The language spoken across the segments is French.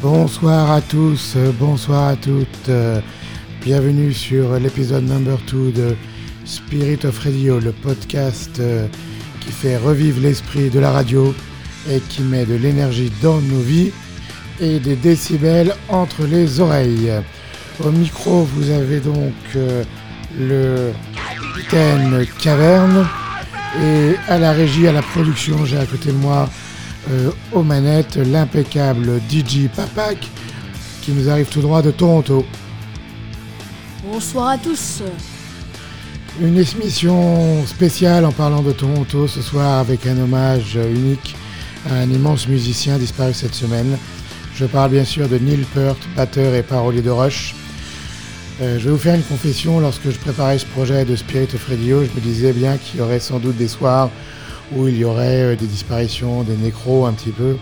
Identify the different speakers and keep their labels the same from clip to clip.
Speaker 1: Bonsoir à tous, bonsoir à toutes. Bienvenue sur l'épisode number 2 de Spirit of Radio, le podcast euh, qui fait revivre l'esprit de la radio et qui met de l'énergie dans nos vies et des décibels entre les oreilles. Au micro, vous avez donc euh, le capitaine Caverne et à la régie, à la production, j'ai à côté de moi euh, aux manettes l'impeccable DJ Papak qui nous arrive tout droit de Toronto.
Speaker 2: Bonsoir à tous.
Speaker 1: Une émission spéciale en parlant de Toronto ce soir avec un hommage unique à un immense musicien disparu cette semaine. Je parle bien sûr de Neil Peart, batteur et parolier de Rush. Euh, je vais vous faire une confession, lorsque je préparais ce projet de Spirit of Radio, je me disais bien qu'il y aurait sans doute des soirs où il y aurait euh, des disparitions, des nécros un petit peu.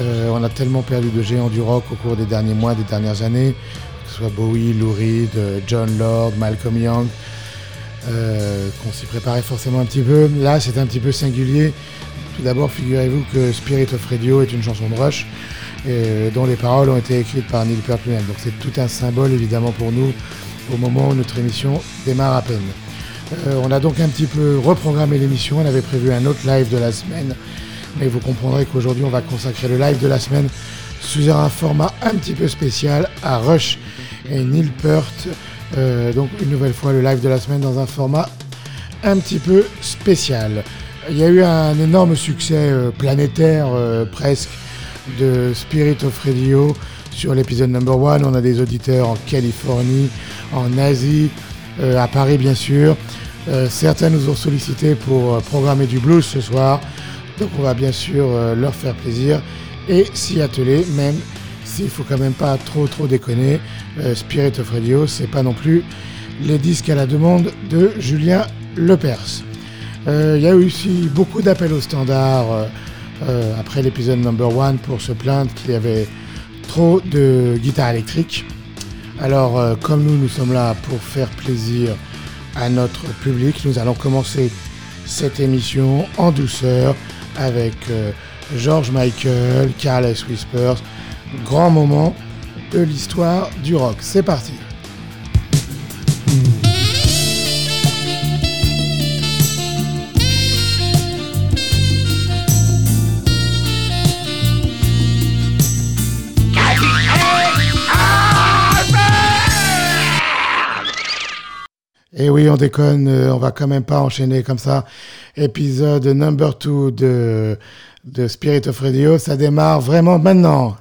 Speaker 1: Euh, on a tellement perdu de géants du rock au cours des derniers mois, des dernières années, que ce soit Bowie, Lou Reed, John Lord, Malcolm Young, qu'on s'y préparait forcément un petit peu. Là, c'est un petit peu singulier. Tout d'abord, figurez-vous que Spirit of Radio est une chanson de Rush, euh, dont les paroles ont été écrites par Neil Peart lui-même. Donc c'est tout un symbole évidemment pour nous au moment où notre émission démarre à peine. Euh, on a donc un petit peu reprogrammé l'émission, on avait prévu un autre live de la semaine, mais vous comprendrez qu'aujourd'hui on va consacrer le live de la semaine sous un format un petit peu spécial à Rush et Neil Peart. Euh, donc une nouvelle fois le live de la semaine dans un format un petit peu spécial. Il y a eu un énorme succès euh, planétaire euh, presque de Spirit of Radio sur l'épisode number one. On a des auditeurs en Californie, en Asie, euh, à Paris bien sûr. Euh, certains nous ont sollicité pour euh, programmer du blues ce soir. Donc on va bien sûr leur faire plaisir et s'y atteler, même s'il faut quand même pas trop trop déconner. Spirit of Radio, c'est pas non plus les disques à la demande de Julien Lepers. Il y a eu aussi beaucoup d'appels au standard euh, après l'épisode number one pour se plaindre qu'il y avait trop de guitares électriques. Alors, euh, comme nous, nous sommes là pour faire plaisir à notre public, nous allons commencer cette émission en douceur avec euh, George Michael, Careless Whispers, grand moment de l'histoire du rock. C'est parti. Et oui, on déconne, euh, on va quand même pas enchaîner comme ça. Épisode number 2 de, de Spirit of Radio, ça démarre vraiment maintenant.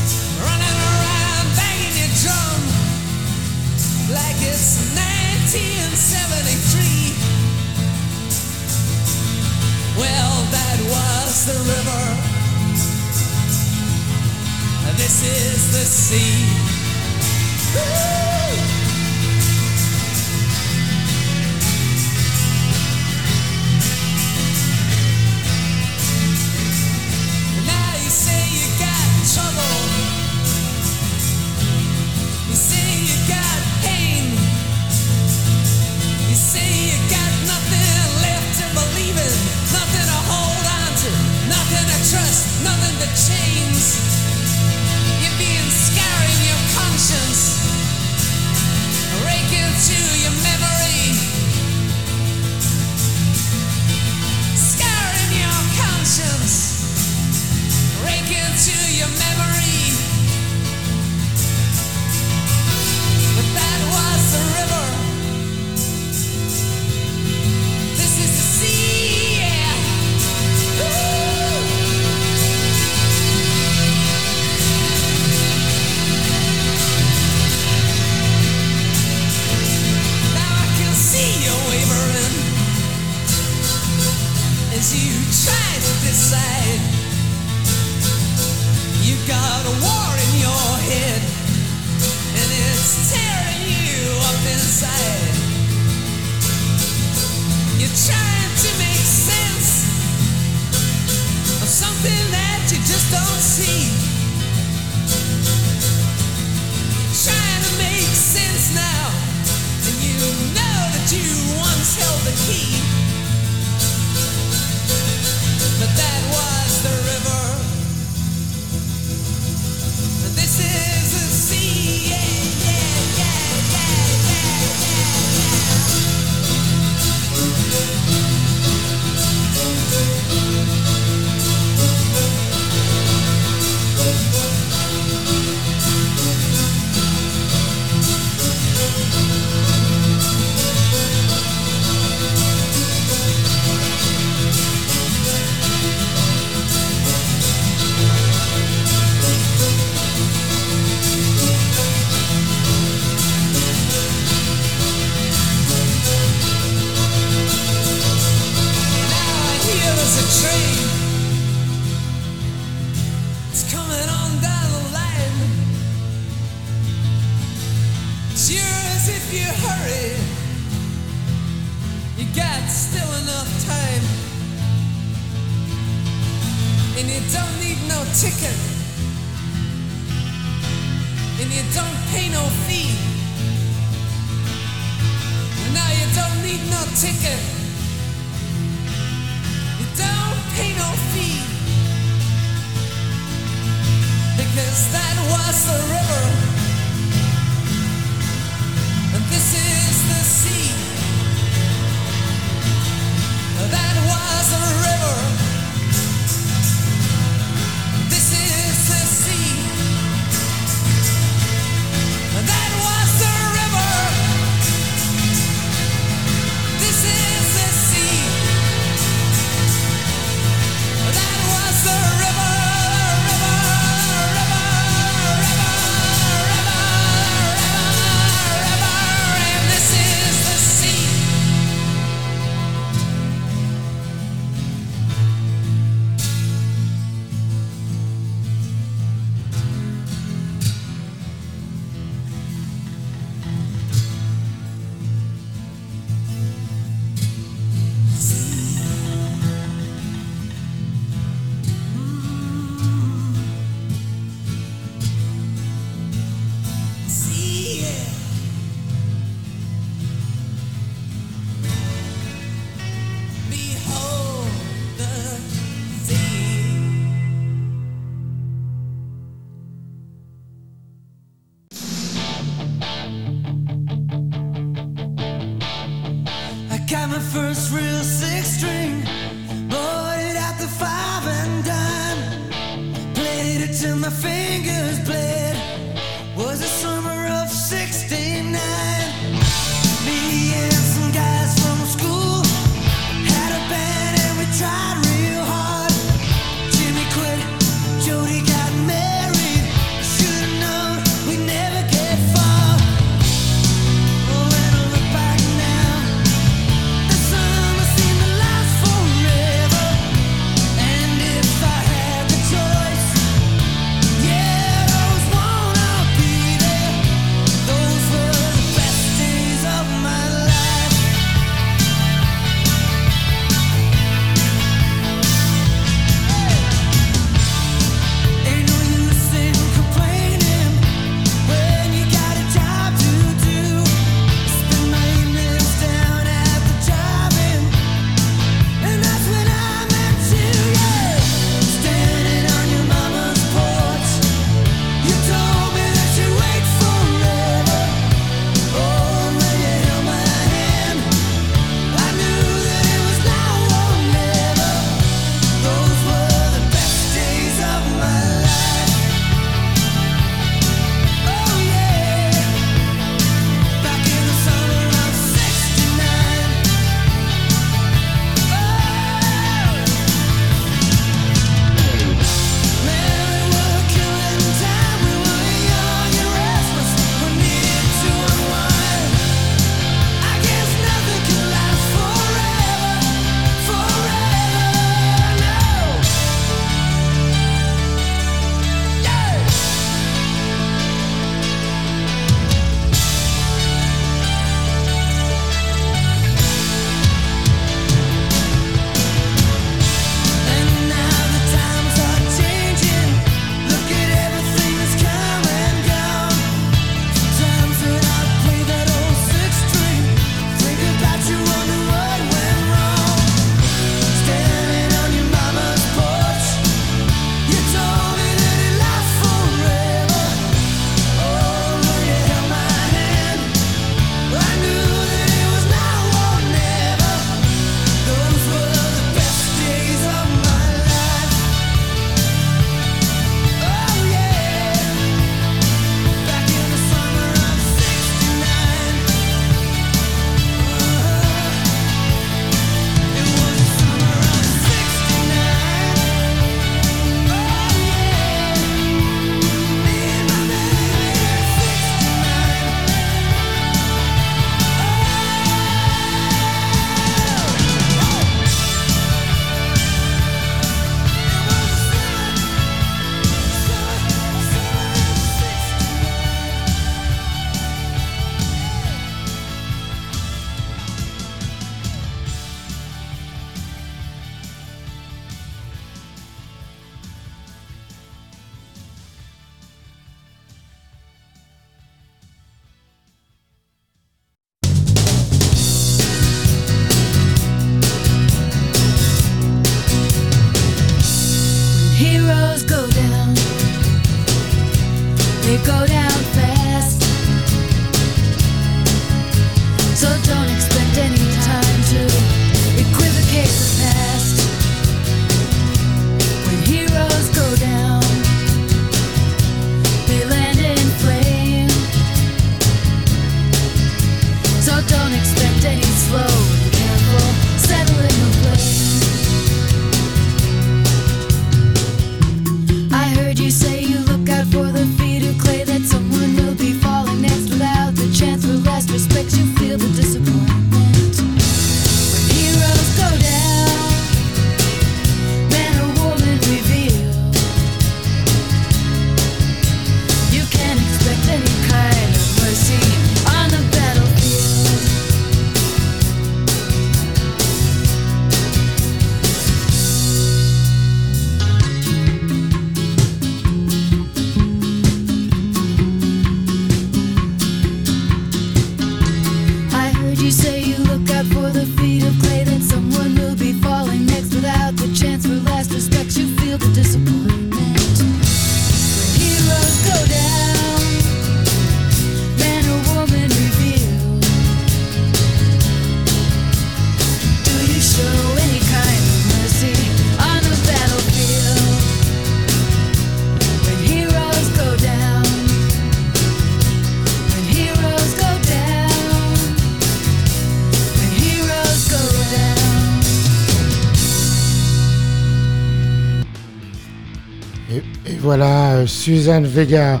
Speaker 1: Suzanne Vega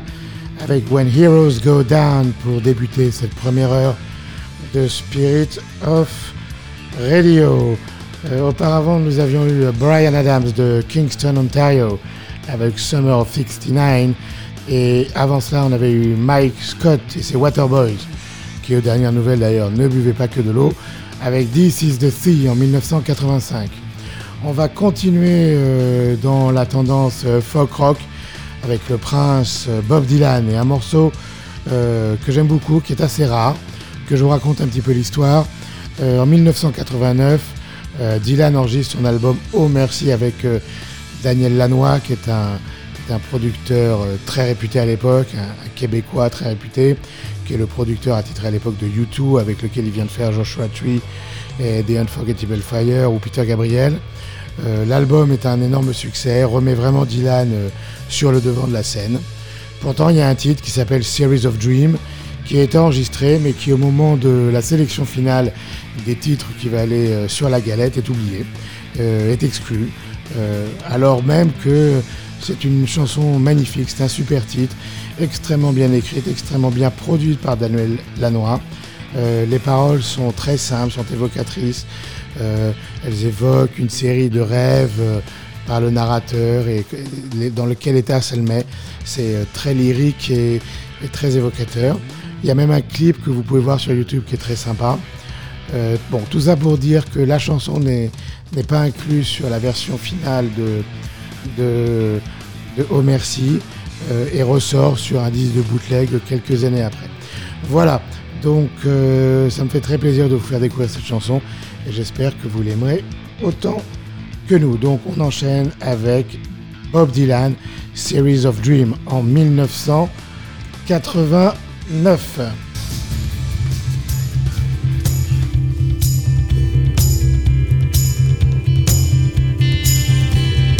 Speaker 1: avec When Heroes Go Down pour débuter cette première heure de Spirit of Radio. Euh, auparavant, nous avions eu Brian Adams de Kingston, Ontario avec Summer of 69. Et avant cela, on avait eu Mike Scott et ses Waterboys, qui aux dernières nouvelles d'ailleurs ne buvaient pas que de l'eau, avec This is the Sea en 1985. On va continuer euh, dans la tendance euh, folk rock avec le prince euh, Bob Dylan et un morceau euh, que j'aime beaucoup, qui est assez rare, que je vous raconte un petit peu l'histoire. Euh, en 1989, Dylan enregistre son album Oh Merci avec Daniel Lanois, qui est un, producteur très réputé à l'époque, un, Québécois très réputé, qui est le producteur attitré à l'époque de U2, avec lequel il vient de faire Joshua Tree et The Unforgettable Fire ou Peter Gabriel. L'album est un énorme succès, remet vraiment Dylan sur le devant de la scène. Pourtant, il y a un titre qui s'appelle Series of Dreams, qui a été enregistré, mais qui au moment de la sélection finale des titres qui va aller euh, sur la galette est oublié, euh, est exclu, euh, alors même que c'est une chanson magnifique, c'est un super titre, extrêmement bien écrite, extrêmement bien produite par Daniel Lanois. les paroles sont très simples, sont évocatrices. Elles évoquent une série de rêves par le narrateur et dans lequel état elle met. C'est euh, très lyrique et, très évocateur. Il y a même un clip que vous pouvez voir sur YouTube qui est très sympa. Euh, bon, tout ça pour dire que la chanson n'est pas incluse sur la version finale de, de, de Oh Merci euh, et ressort sur un disque de bootleg quelques années après. Voilà, donc ça me fait très plaisir de vous faire découvrir cette chanson et j'espère que vous l'aimerez autant nous. Donc on enchaîne avec Bob Dylan, Series of Dreams en 1989.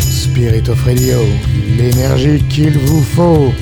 Speaker 1: Spirit of Radio, l'énergie qu'il vous faut.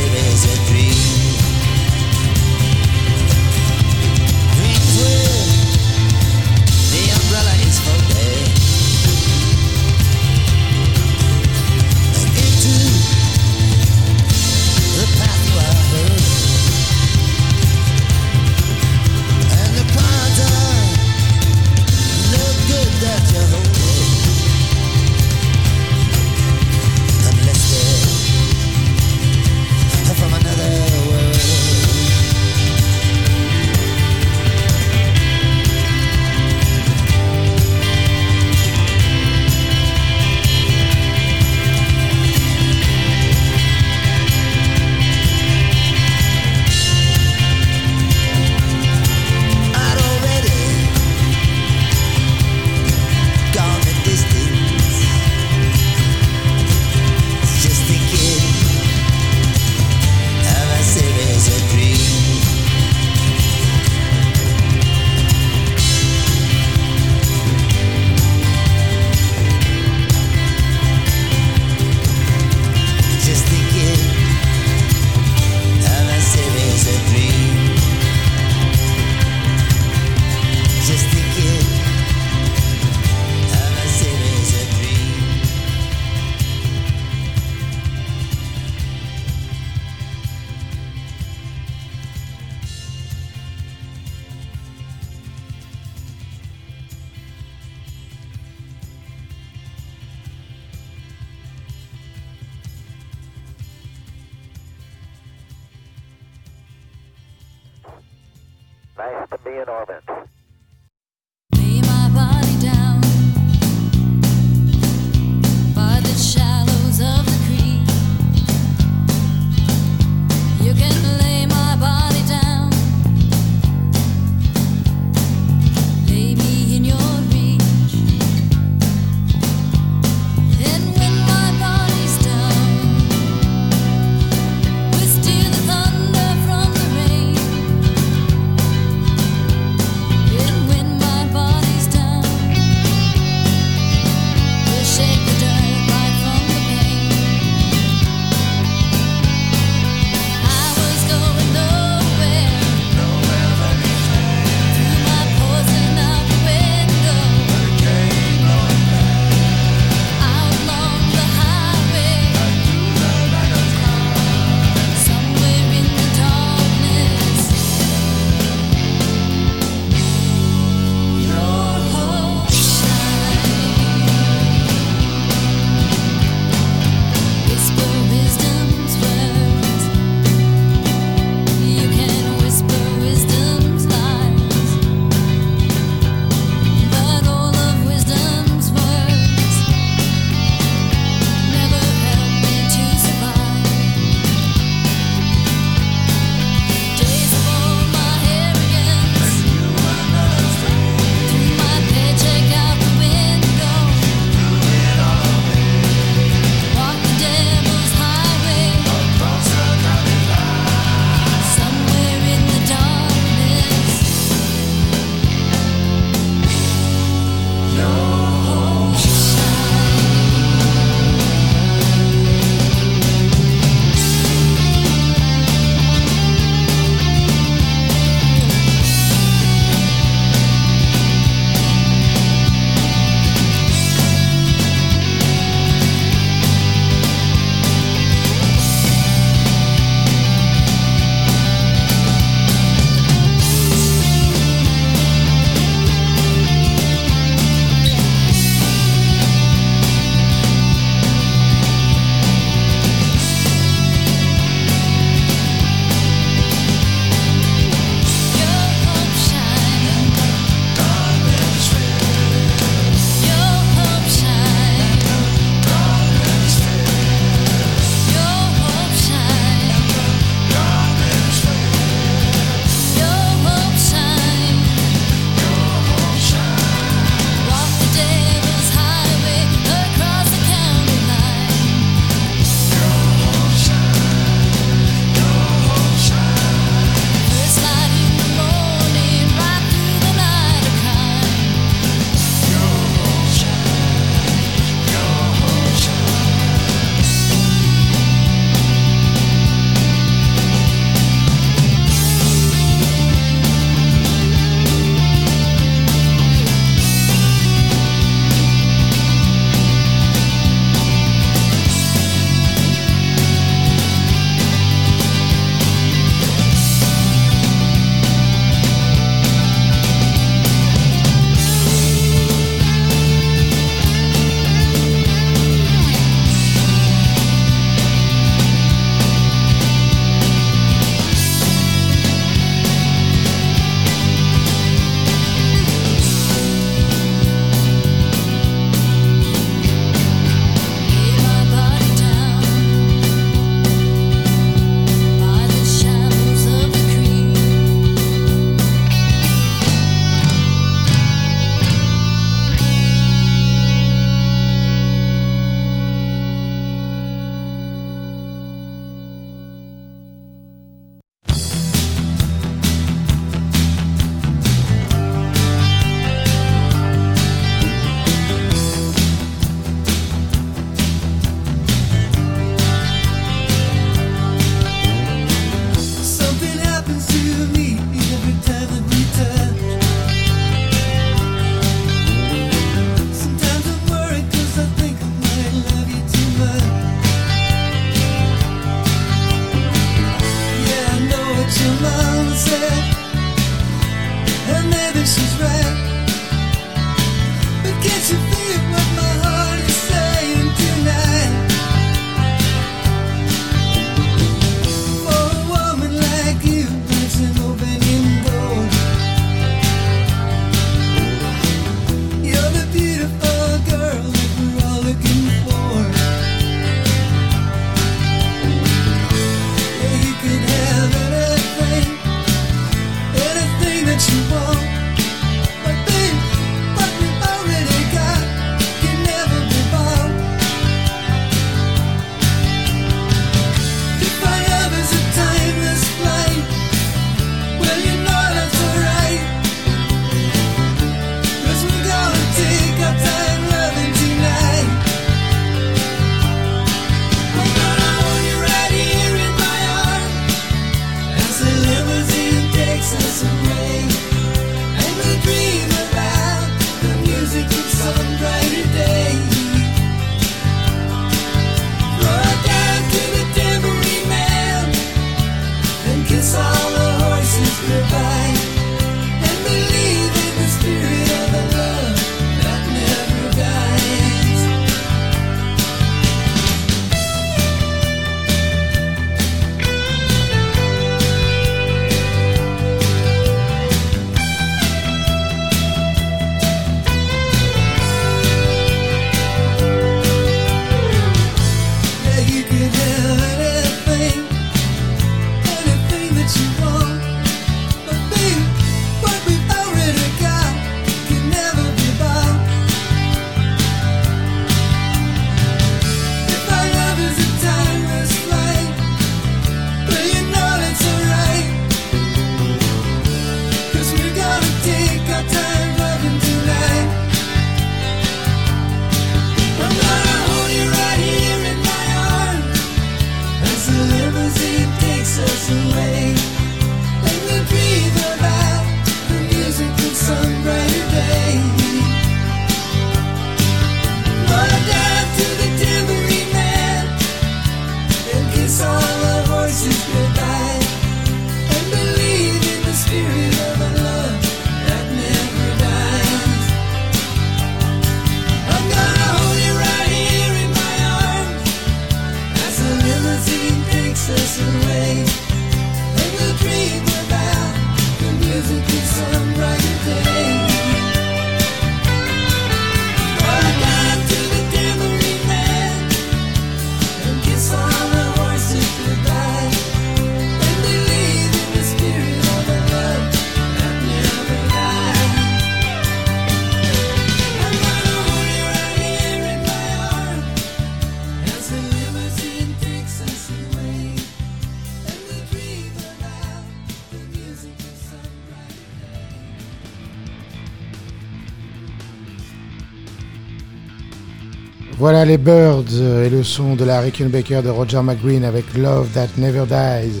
Speaker 1: Voilà les Birds et le son de la Rickenbacker de Roger McGreen avec Love That Never Dies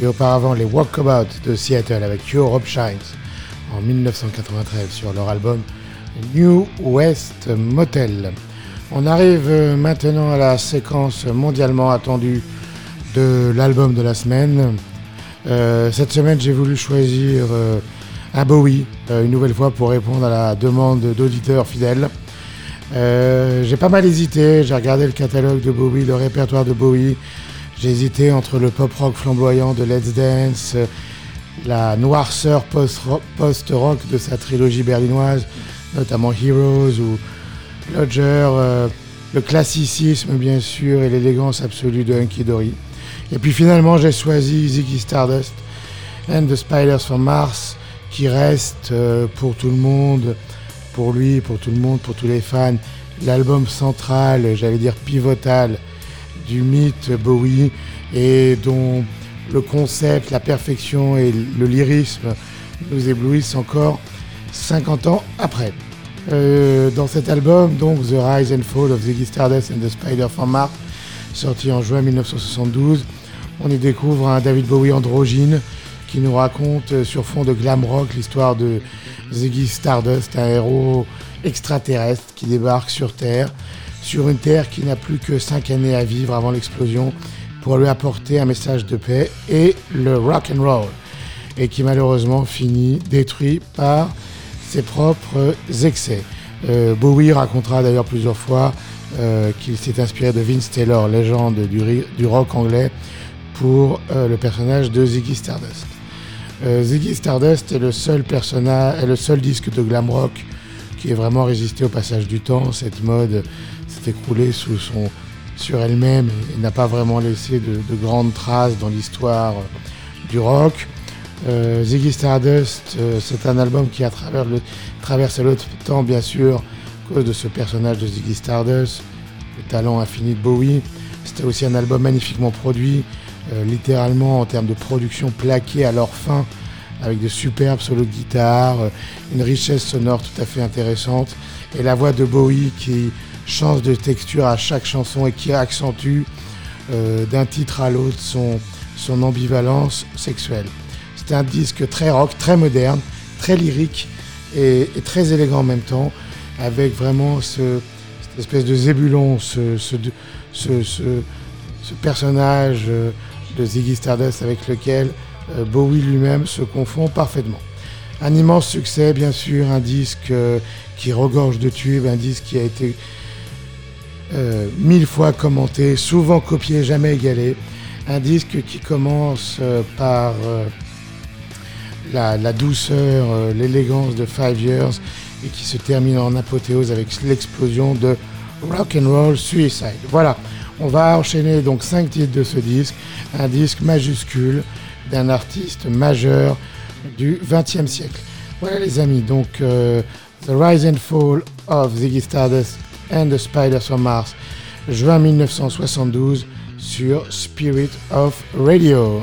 Speaker 1: et auparavant les Walkabout de Seattle avec Europe Shines en 1993 sur leur album New West Motel. On arrive maintenant à la séquence mondialement attendue de l'album de la semaine. Euh, cette semaine, j'ai voulu choisir euh, un Bowie, euh, une nouvelle fois pour répondre à la demande d'auditeurs fidèles. Euh, j'ai pas mal hésité, j'ai regardé le catalogue de Bowie, le répertoire de Bowie. J'ai hésité entre le pop rock flamboyant de Let's Dance, la noirceur post-rock de sa trilogie berlinoise, notamment Heroes ou Lodger, euh, le classicisme bien sûr et l'élégance absolue de Hunky Dory. Et puis finalement j'ai choisi Ziggy Stardust and the Spiders from Mars qui reste euh, pour tout le monde pour lui, pour tout le monde, pour tous les fans, l'album central, j'allais dire pivotal, du mythe Bowie et dont le concept, la perfection et le lyrisme nous éblouissent encore 50 ans après. Euh, dans cet album, donc The Rise and Fall of Ziggy Stardust and the Spider from Mars, sorti en juin 1972, on y découvre un David Bowie androgyne qui nous raconte sur fond de glam rock l'histoire de Ziggy Stardust, un héros extraterrestre qui débarque sur Terre, sur une Terre qui n'a plus que 5 années à vivre avant l'explosion pour lui apporter un message de paix et le rock and roll, et qui malheureusement finit détruit par ses propres excès. Euh, Bowie racontera d'ailleurs plusieurs fois euh, qu'il s'est inspiré de Vince Taylor, légende du, rock anglais, pour euh, le personnage de Ziggy Stardust. Ziggy Stardust est le seul personnage, est le seul disque de glam rock qui ait vraiment résisté au passage du temps. Cette mode s'est écroulée sur elle-même et, n'a pas vraiment laissé de, grandes traces dans l'histoire du rock. Ziggy Stardust, c'est un album qui a traversé le temps, bien sûr, à cause de ce personnage de Ziggy Stardust, le talent infini de Bowie. C'était aussi un album magnifiquement produit, euh, littéralement en termes de production plaqué à leur fin, avec de superbes solos de guitare, euh, une richesse sonore tout à fait intéressante, et la voix de Bowie qui change de texture à chaque chanson et qui accentue euh, d'un titre à l'autre son, son ambivalence sexuelle. C'est un disque très rock, très moderne, très lyrique, et, très élégant en même temps, avec vraiment ce, cette espèce de zébulon, ce, ce, ce, ce personnage euh, de Ziggy Stardust avec lequel euh, Bowie lui-même se confond parfaitement. Un immense succès, bien sûr, un disque euh, qui regorge de tubes, un disque qui a été mille fois commenté, souvent copié, jamais égalé. Un disque qui commence par la, douceur, euh, l'élégance de Five Years et qui se termine en apothéose avec l'explosion de Rock and Roll Suicide. Voilà, on va enchaîner donc cinq titres de ce disque, un disque majuscule d'un artiste majeur du XXe siècle. Voilà les amis, donc euh, The Rise and Fall of Ziggy Stardust and the Spiders from Mars, juin 1972 sur Spirit of Radio.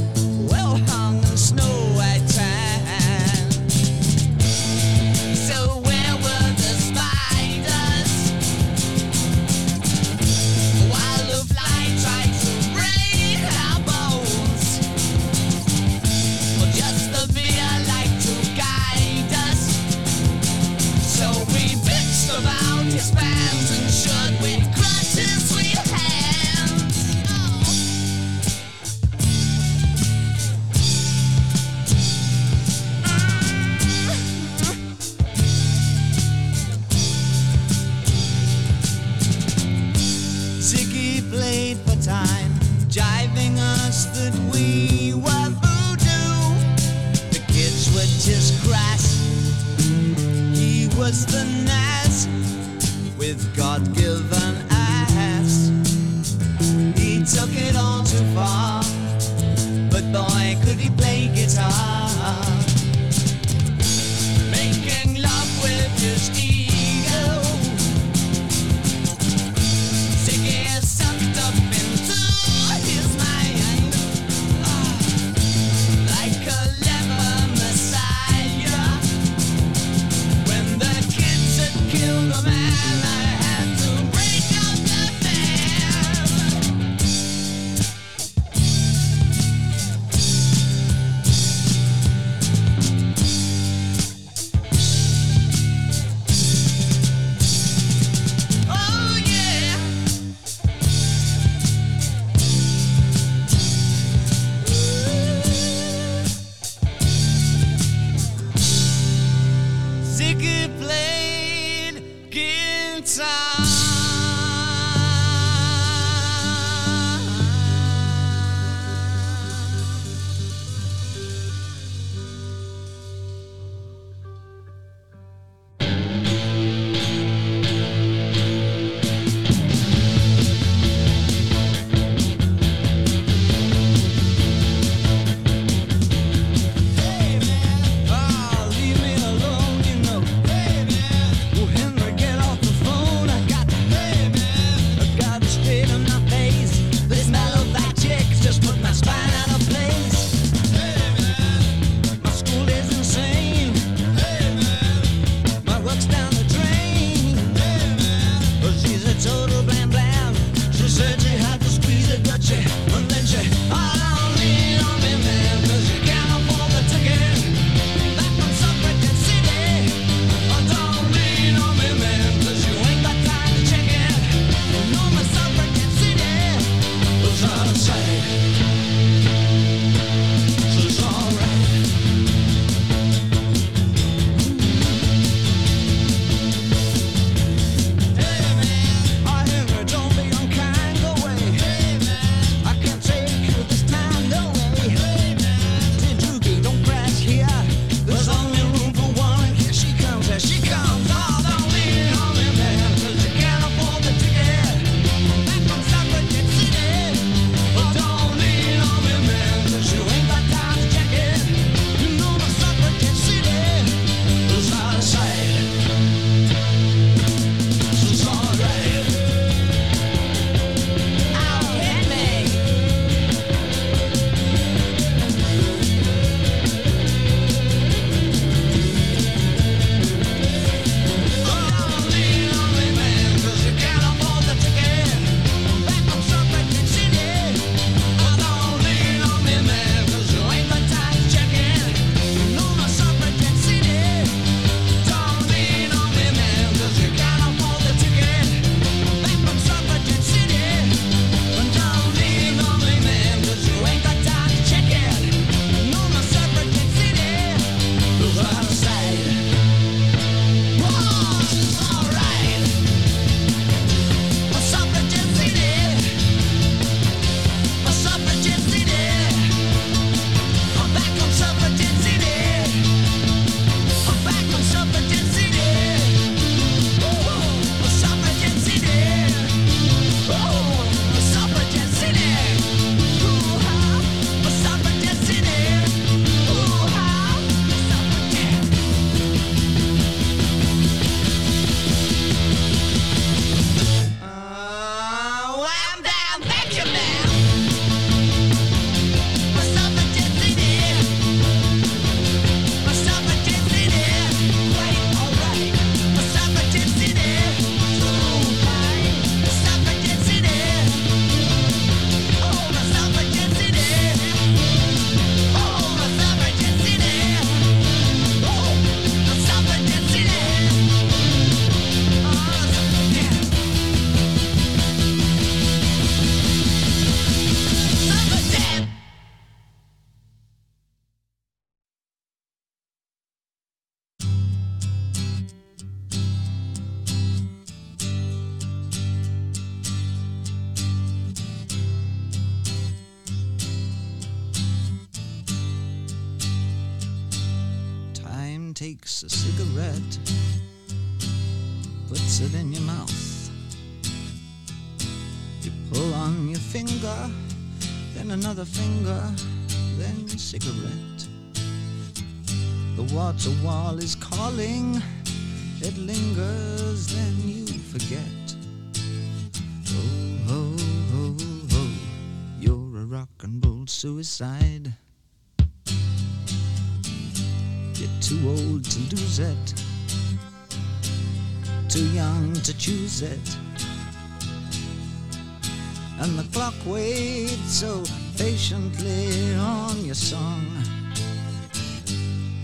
Speaker 3: And the
Speaker 4: clock waits so patiently on your song.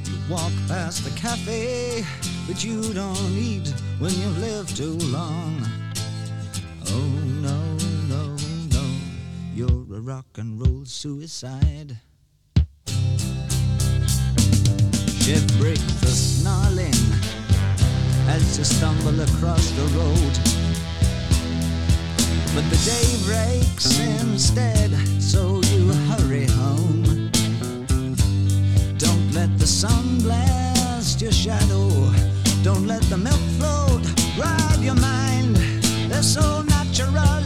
Speaker 4: You walk past the cafe, but you don't eat when you've lived too long. Oh no, no, no, you're a rock and roll suicide. Shift break snarling,
Speaker 3: as you stumble across the road. But the day breaks instead, so you hurry home. Don't let the sun blast your shadow. Don't let the milk float ride your mind. They're so natural,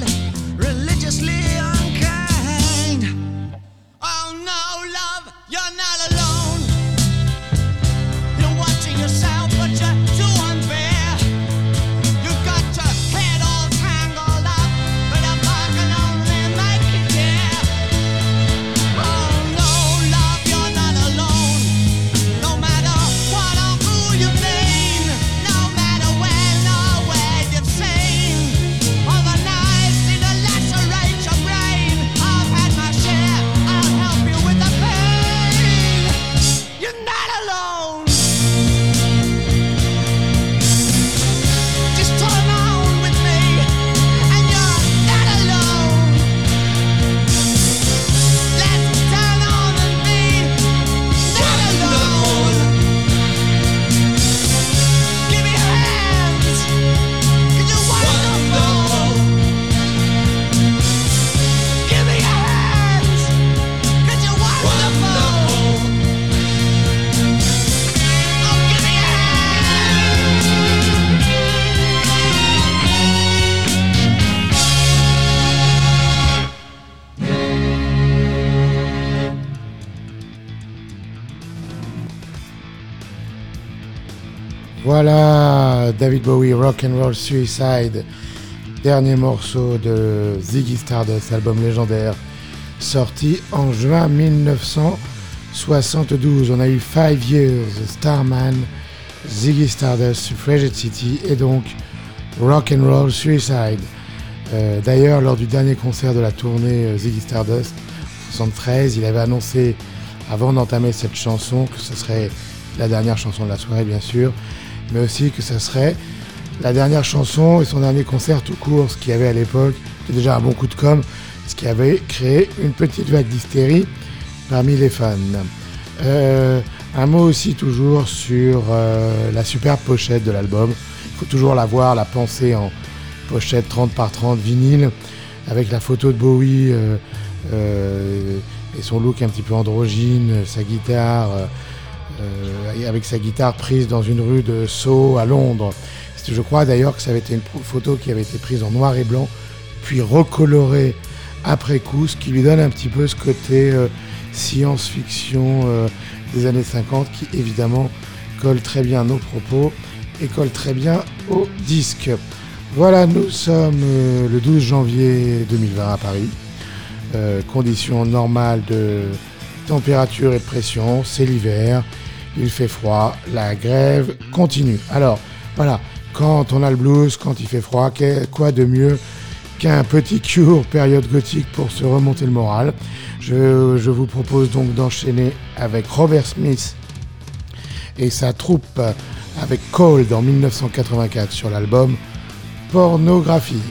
Speaker 1: Voilà, David Bowie, Rock and Roll Suicide, dernier morceau de Ziggy Stardust, album légendaire, sorti en juin 1972. On a eu Five Years, Starman, Ziggy Stardust, Suffragette City et donc Rock and Roll Suicide. Euh, D'ailleurs, lors du dernier concert de la tournée euh, Ziggy Stardust, 73, il avait annoncé, avant d'entamer cette chanson, que ce serait la dernière chanson de la soirée, bien sûr, mais aussi que ce serait la dernière chanson et son dernier concert tout court, ce qui avait à l'époque était déjà un bon coup de com', ce qui avait créé une petite vague d'hystérie parmi les fans. Euh, un mot aussi toujours sur euh, la superbe pochette de l'album. Il faut toujours la voir, la penser en pochette 30 par 30 vinyle, avec la photo de Bowie euh, et son look un petit peu androgyne, sa guitare, euh, avec sa guitare prise dans une rue de Sceaux à Londres. Je crois d'ailleurs que ça avait été une photo qui avait été prise en noir et blanc, puis recolorée après coup, ce qui lui donne un petit peu ce côté euh, science-fiction euh, des années 50 qui évidemment colle très bien à nos propos et colle très bien au disque. Voilà, nous sommes le 12 janvier 2020 à Paris. Conditions normales de température et de pression, c'est l'hiver, il fait froid, la grève continue. Alors, voilà, quand on a le blues, quand il fait froid, quoi de mieux qu'un petit cure période gothique pour se remonter le moral? Je, je vous propose donc d'enchaîner avec Robert Smith et sa troupe avec Cold en 1984 sur l'album Pornographie.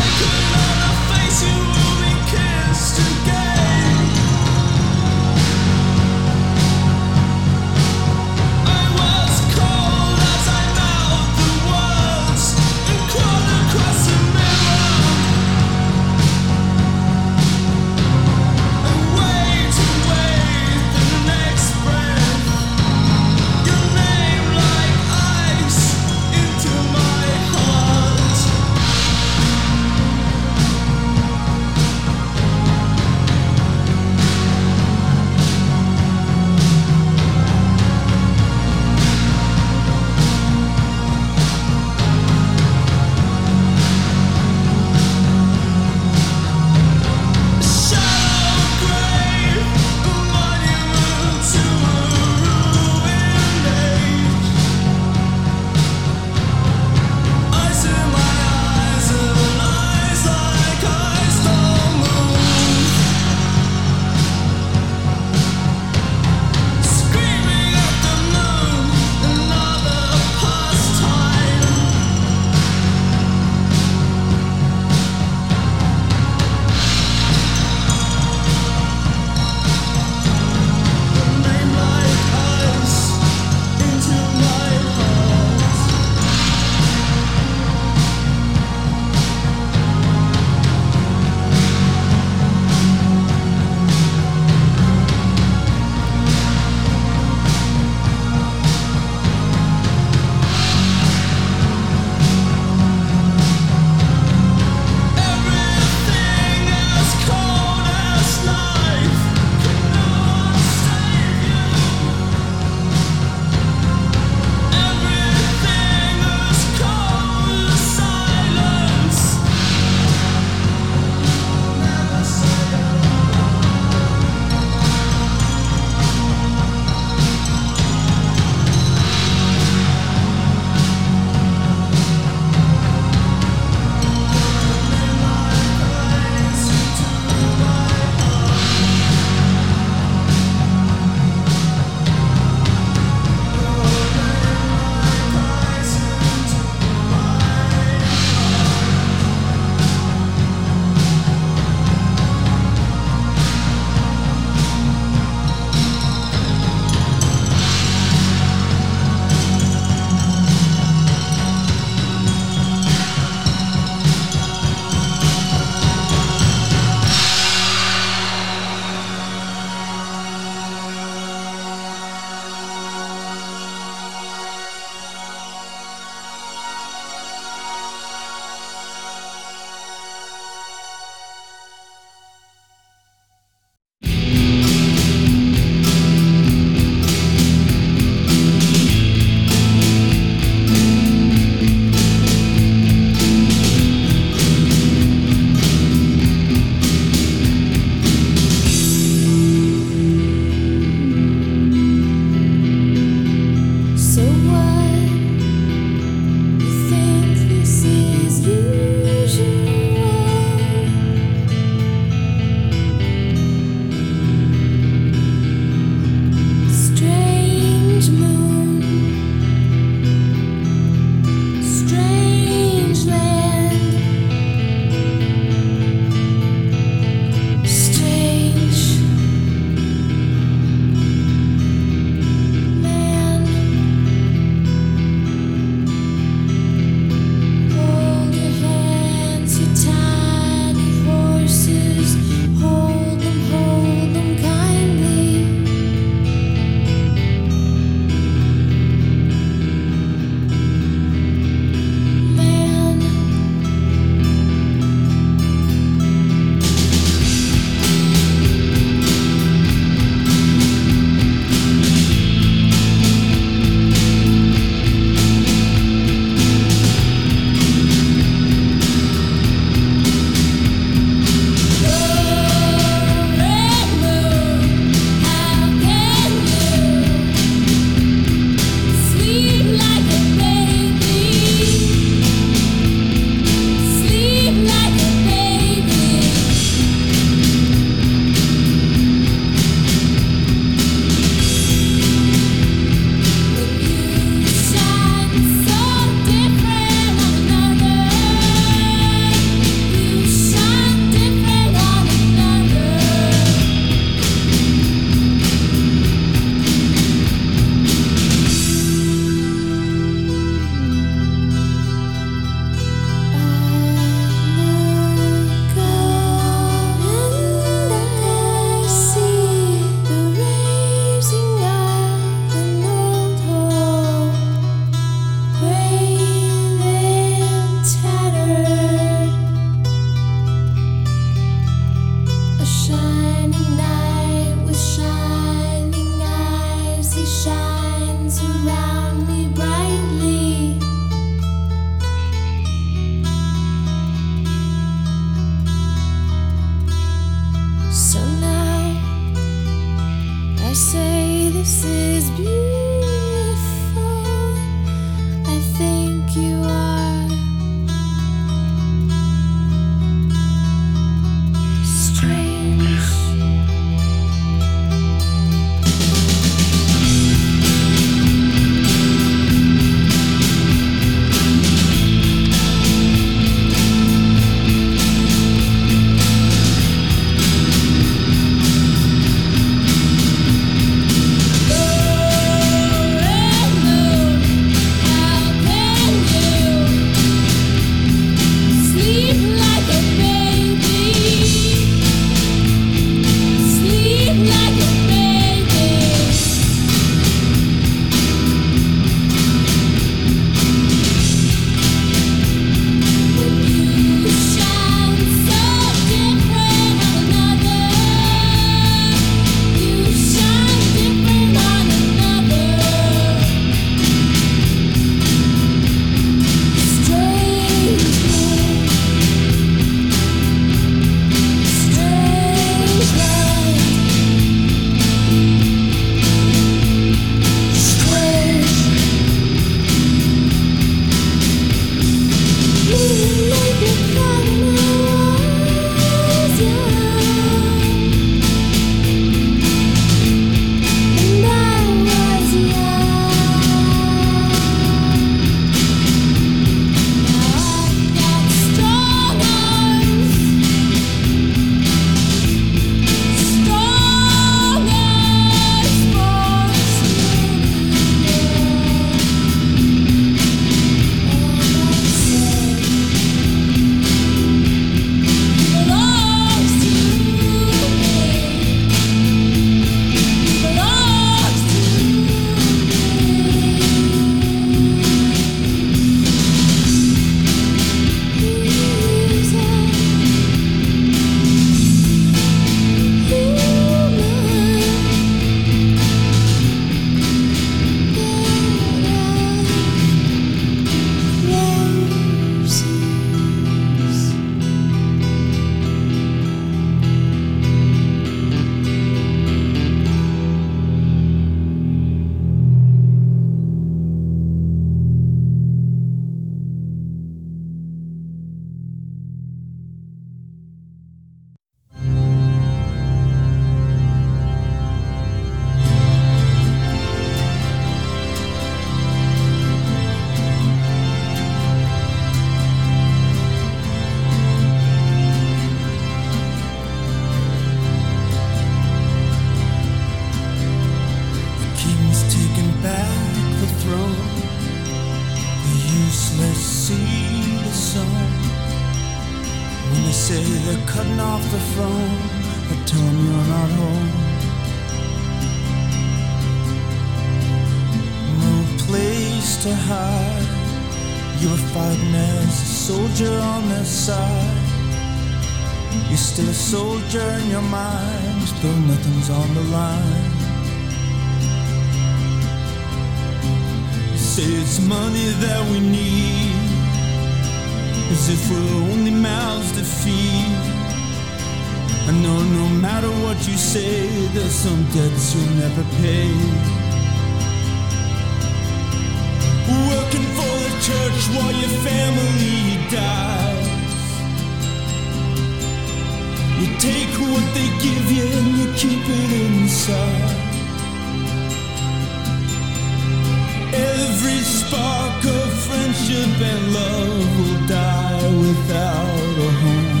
Speaker 5: spark of friendship and love
Speaker 1: will die without a home.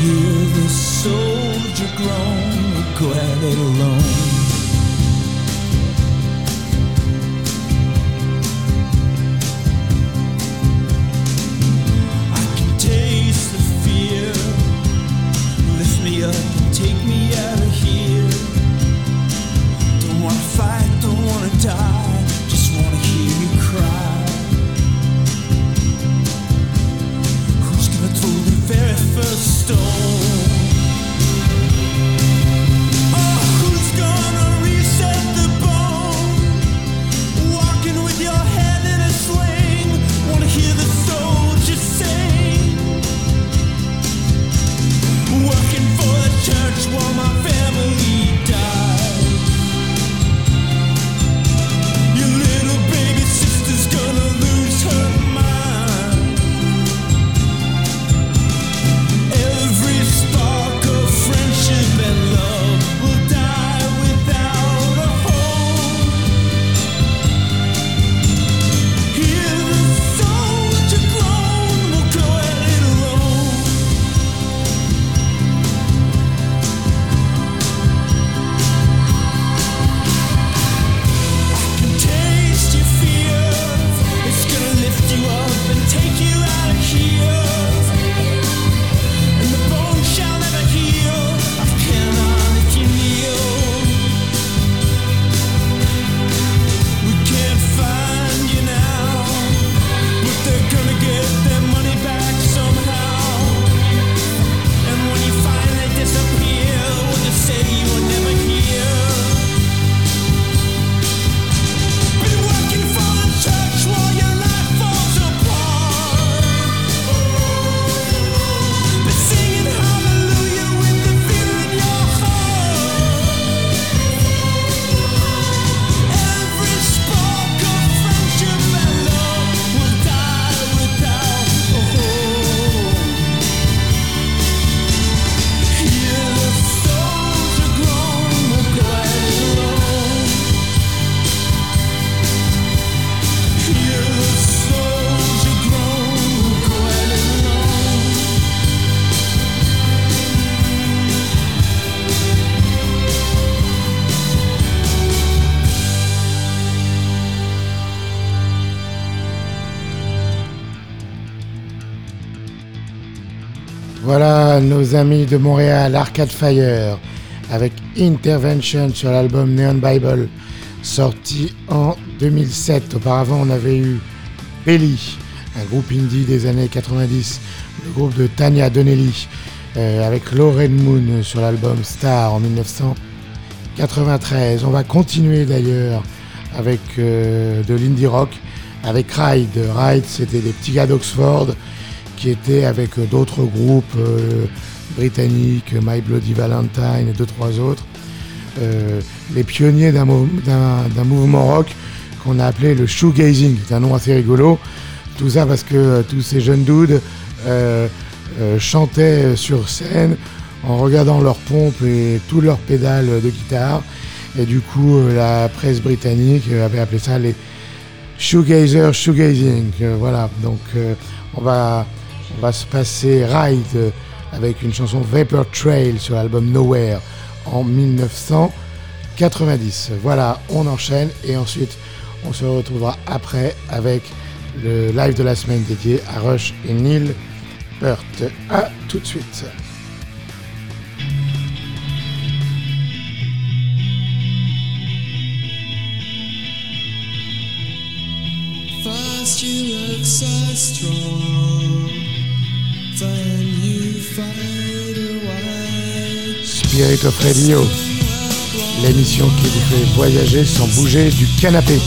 Speaker 1: Hear the soldier groan, glad it alone. De Montréal, Arcade Fire, avec Intervention sur l'album Neon Bible, sorti en 2007. Auparavant, on avait eu Belly, un groupe indie des années 90, le groupe de Tanya Donnelly, euh, avec Lauren Moon sur l'album Star en 1993. On va continuer d'ailleurs avec euh, de l'indie rock, avec Ride. Ride, c'était des petits gars d'Oxford qui étaient avec d'autres groupes euh, britanniques, My Bloody Valentine et deux, trois autres, les pionniers d'un mouvement rock qu'on a appelé le shoegazing. C'est un nom assez rigolo. Tout ça parce que tous ces jeunes dudes euh, chantaient sur scène en regardant leurs pompes et tous leurs pédales de guitare. Et du coup, euh, la presse britannique avait appelé ça les shoegazer shoegazing. Euh, voilà, donc on, va, on va se passer Ride avec une chanson Vapor Trail sur l'album Nowhere en 1990. Voilà, on enchaîne et ensuite on se retrouvera après avec le live de la semaine dédié à Rush et Neil Heurte. À tout de suite. Spirit of Radio, l'émission qui vous fait voyager sans bouger du canapé.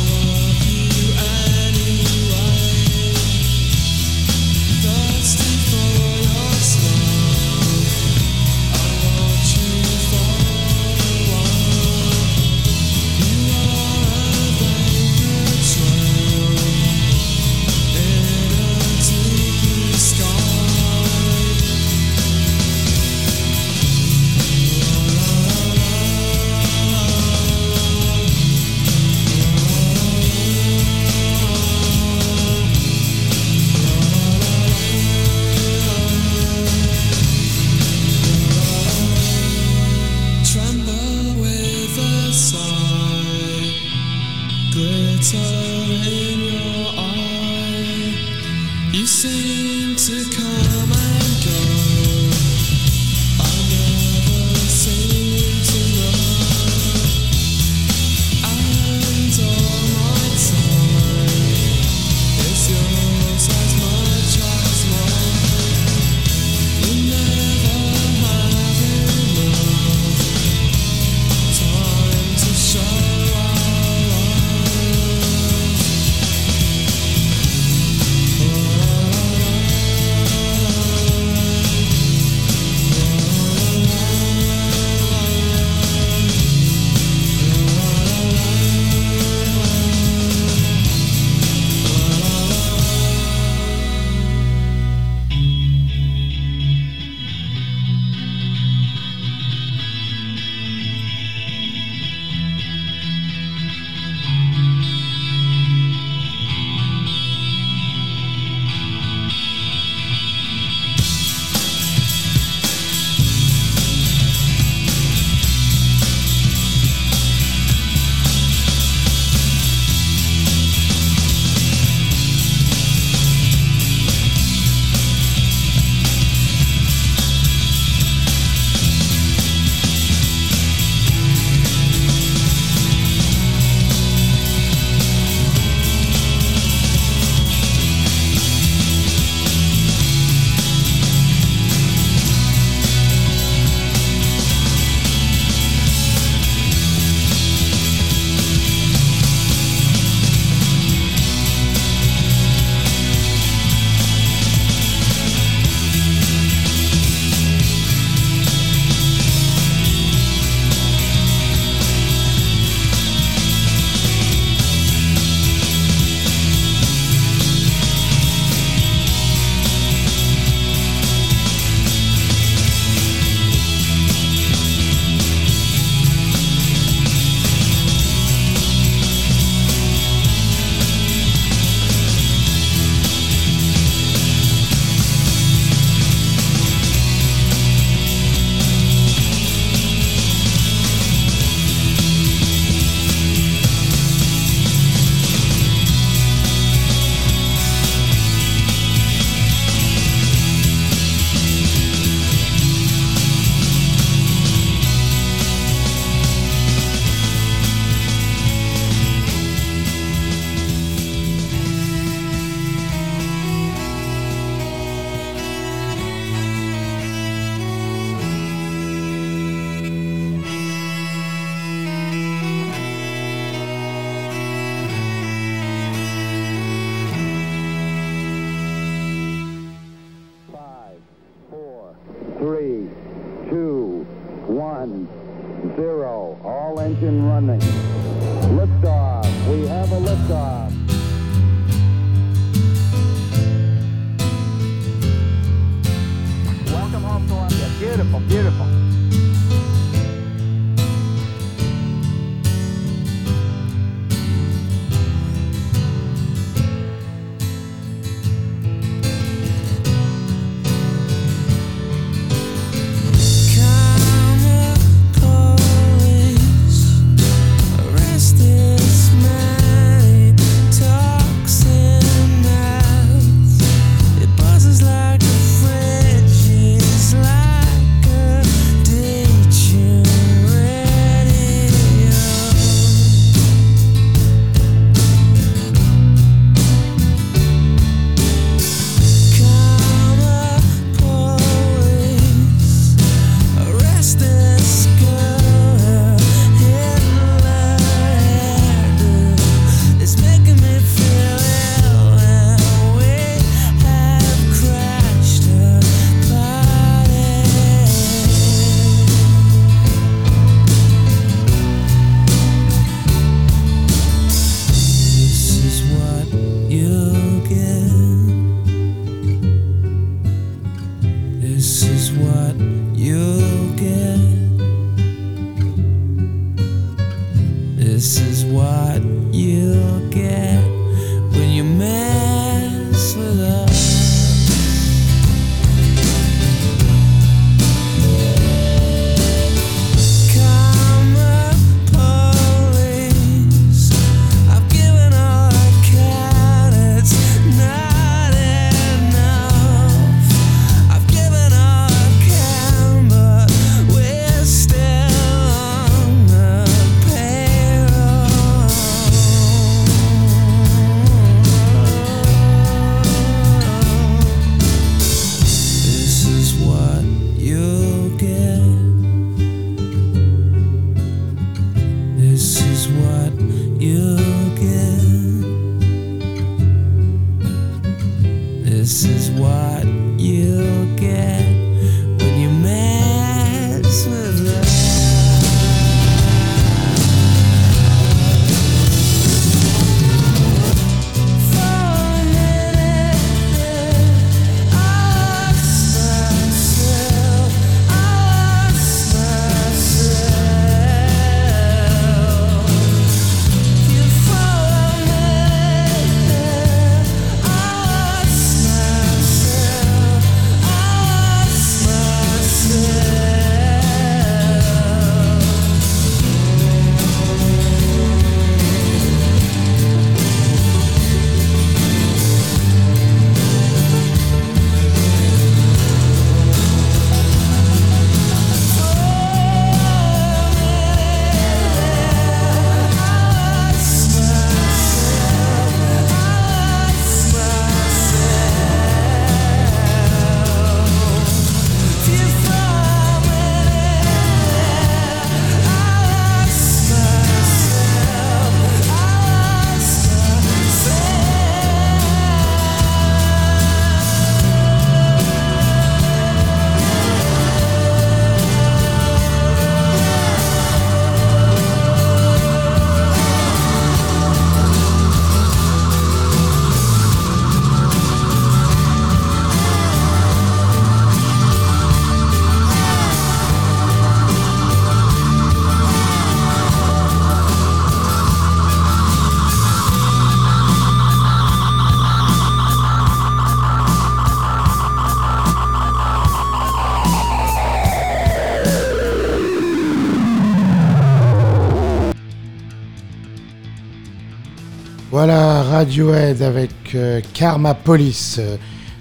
Speaker 1: Radiohead avec euh, Karma Police euh,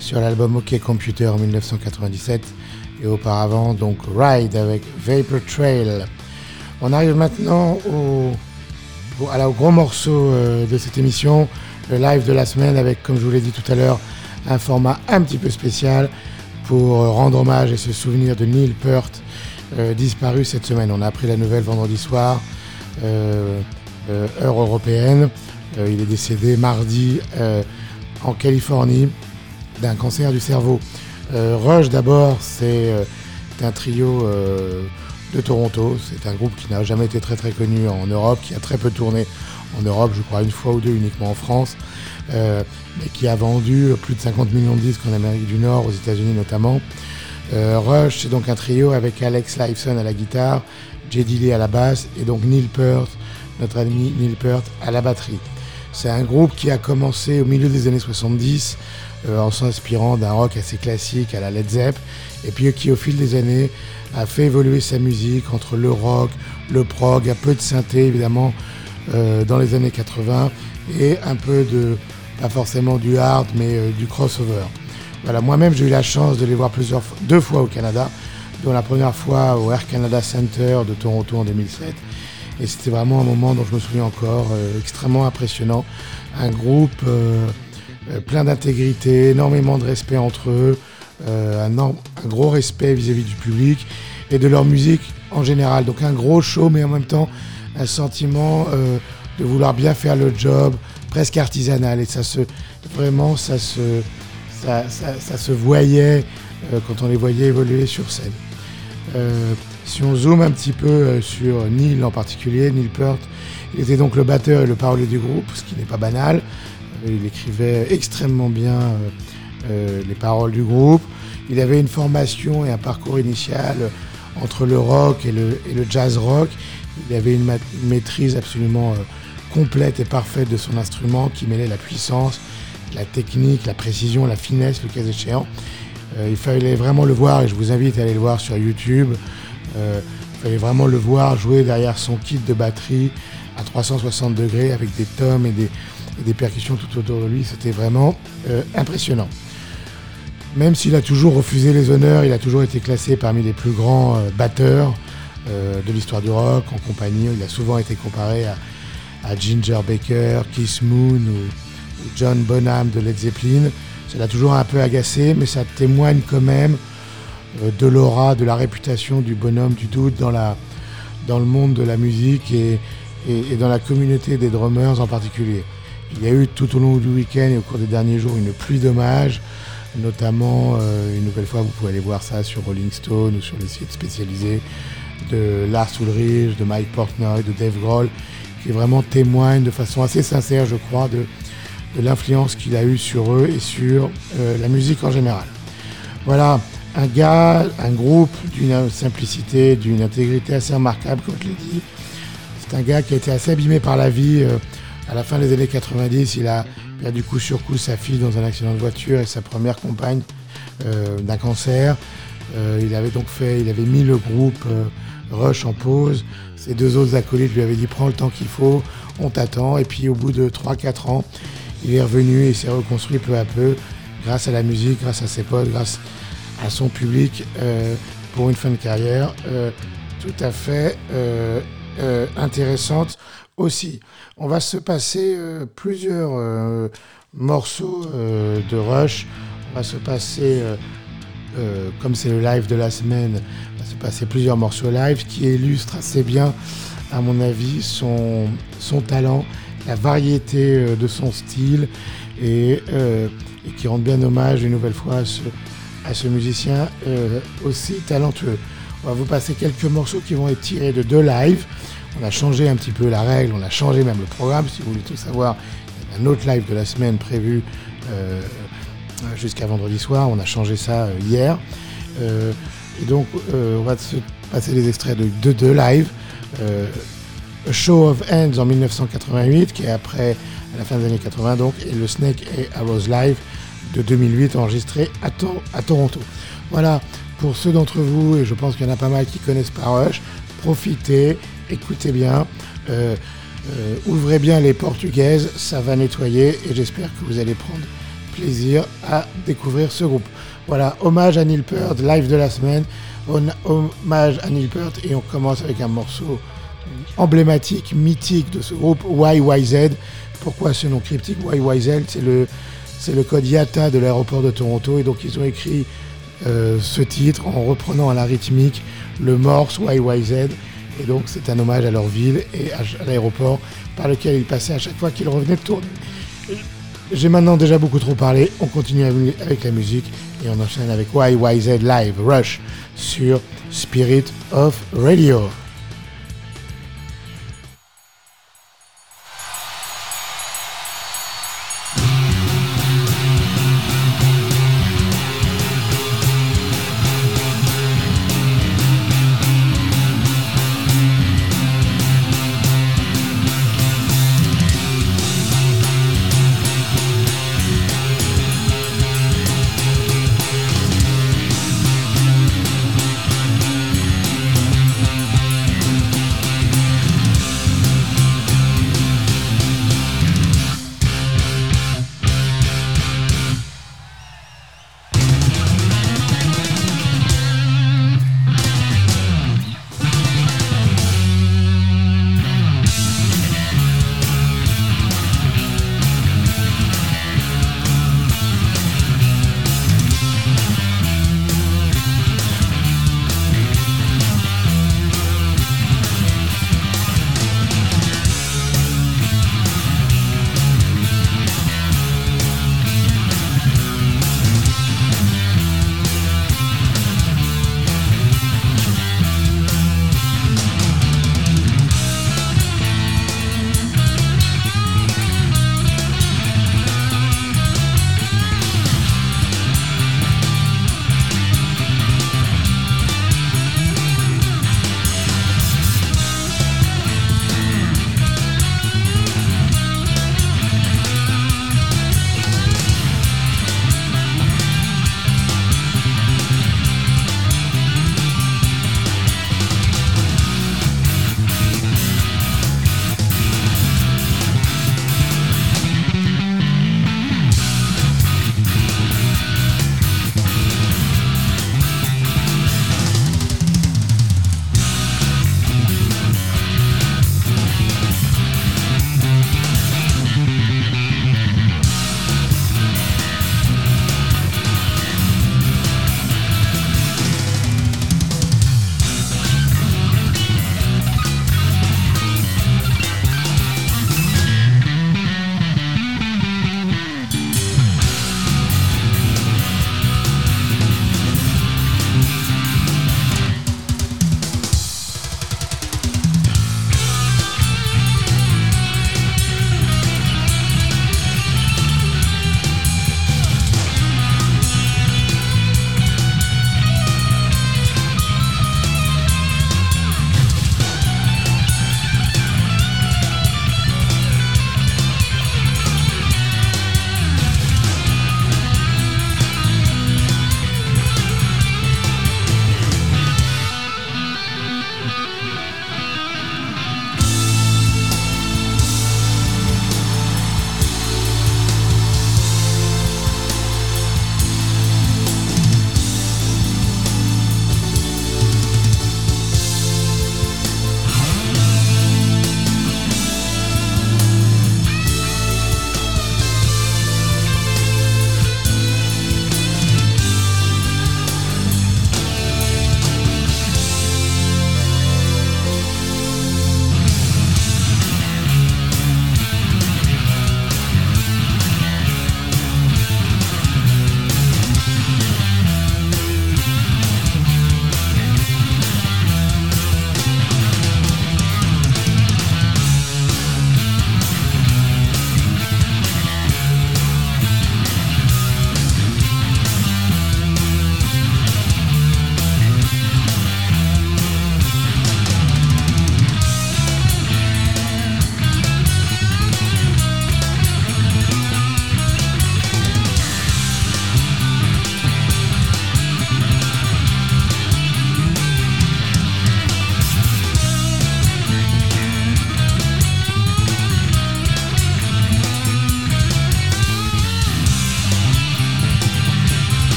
Speaker 1: sur l'album OK Computer en 1997 et auparavant donc Ride avec Vapor Trail. On arrive maintenant au, la- au gros morceau euh, de cette émission, le live de la semaine avec, comme je vous l'ai dit tout à l'heure, un format un petit peu spécial pour rendre hommage et se souvenir de Neil Peart, disparu cette semaine. On a appris la nouvelle vendredi soir, heure européenne. Euh, il est décédé mardi euh, en Californie d'un cancer du cerveau. Euh, Rush d'abord, c'est un trio de Toronto. C'est un groupe qui n'a jamais été très très connu en Europe, qui a très peu tourné en Europe, je crois une fois ou deux uniquement en France, mais qui a vendu plus de 50 millions de disques en Amérique du Nord, aux États-Unis notamment. Rush, c'est donc un trio avec Alex Lifeson à la guitare, Jay Lee à la basse et donc Neil Peart, notre ami Neil Peart, à la batterie. C'est un groupe qui a commencé au milieu des années 70 euh, en s'inspirant d'un rock assez classique à la Led Zepp et puis qui au fil des années a fait évoluer sa musique entre le rock, le prog, un peu de synthé évidemment euh, dans les années 80 et un peu de, pas forcément du hard mais euh, du crossover. Voilà, moi-même j'ai eu la chance de les voir deux fois au Canada, dont la première fois au Air Canada Center de Toronto en 2007. Et c'était vraiment un moment dont je me souviens encore, euh, extrêmement impressionnant. Un groupe plein d'intégrité, énormément de respect entre eux, un, un, gros respect vis-à-vis -vis du public et de leur musique en général. Donc un gros show, mais en même temps un sentiment euh, de vouloir bien faire le job, presque artisanal. Et ça se, vraiment, ça se, ça, ça, se voyait euh, quand on les voyait évoluer sur scène. Euh, si on zoome un petit peu sur Neil en particulier, Neil Peart, il était donc le batteur et le parolier du groupe, ce qui n'est pas banal. Il écrivait extrêmement bien les paroles du groupe. Il avait une formation et un parcours initial entre le rock et le, jazz rock. Il avait une, maîtrise absolument euh, complète et parfaite de son instrument qui mêlait la puissance, la technique, la précision, la finesse, le cas échéant. Euh, il fallait vraiment le voir et je vous invite à aller le voir sur YouTube. Euh, il fallait vraiment le voir jouer derrière son kit de batterie à 360 degrés avec des tomes et des, percussions tout autour de lui. C'était vraiment impressionnant. Même s'il a toujours refusé les honneurs, il a toujours été classé parmi les plus grands batteurs. Euh, de l'histoire du rock en compagnie. Il a souvent été comparé à, Ginger Baker, Keith Moon ou, John Bonham de Led Zeppelin. Ça l'a toujours un peu agacé, mais ça témoigne quand même euh, de l'aura, de la réputation du bonhomme du doute dans, la, dans le monde de la musique et, et, dans la communauté des drummers en particulier. Il y a eu tout au long du week-end et au cours des derniers jours une pluie d'hommages, notamment euh, une nouvelle fois vous pouvez aller voir ça sur Rolling Stone ou sur les sites spécialisés de Lars Ulrich, de Mike Portnoy, de Dave Grohl, qui vraiment témoignent de façon assez sincère, je crois, de, l'influence qu'il a eue sur eux et sur euh, la musique en général. Voilà, un gars, un groupe d'une simplicité, d'une intégrité assez remarquable, comme je l'ai dit. C'est un gars qui a été assez abîmé par la vie. Euh, à la fin des années 90, il a perdu coup sur coup sa fille dans un accident de voiture et sa première compagne euh, d'un cancer. il avait donc fait, il avait mis le groupe Rush en pause. Ses deux autres acolytes lui avaient dit prends le temps qu'il faut, on t'attend. Et puis au bout de 3-4 ans, il est revenu et s'est reconstruit peu à peu grâce à la musique, grâce à ses potes, grâce à son public euh, pour une fin de carrière euh, tout à fait euh, intéressante aussi. On va se passer plusieurs morceaux de Rush. On va se passer, comme c'est le live de la semaine, passer plusieurs morceaux live qui illustrent assez bien, à mon avis, son, son talent, la variété de son style et, et, qui rendent bien hommage une nouvelle fois à ce, à ce musicien euh, aussi talentueux. On va vous passer quelques morceaux qui vont être tirés de deux lives. On a changé un petit peu la règle, on a changé même le programme. Si vous voulez tout savoir, il y a un autre live de la semaine prévu jusqu'à vendredi soir. On a changé ça hier. Et donc, euh, on va se passer des extraits de deux live. Euh, A Show of Hands en 1988, qui est après, à la fin des années 80, donc, et le Snake et Arrows Live de 2008, enregistré à, Toronto. Voilà, pour ceux d'entre vous, et je pense qu'il y en a pas mal qui connaissent pas Rush, profitez, écoutez bien, euh, ouvrez bien les portugaises, ça va nettoyer, et j'espère que vous allez prendre plaisir à découvrir ce groupe. Voilà, hommage à Neil Peart, live de la semaine, hommage à Neil Peart et on commence avec un morceau emblématique, mythique de ce groupe YYZ. Pourquoi ce nom cryptique YYZ C'est le, c'est le code IATA de l'aéroport de Toronto et donc ils ont écrit euh, ce titre en reprenant à la rythmique le morse YYZ et donc c'est un hommage à leur ville et à, l'aéroport par lequel ils passaient à chaque fois qu'ils revenaient de tourner. J'ai maintenant déjà beaucoup trop parlé, on continue avec la musique et on enchaîne avec YYZ Live Rush sur Spirit of Radio.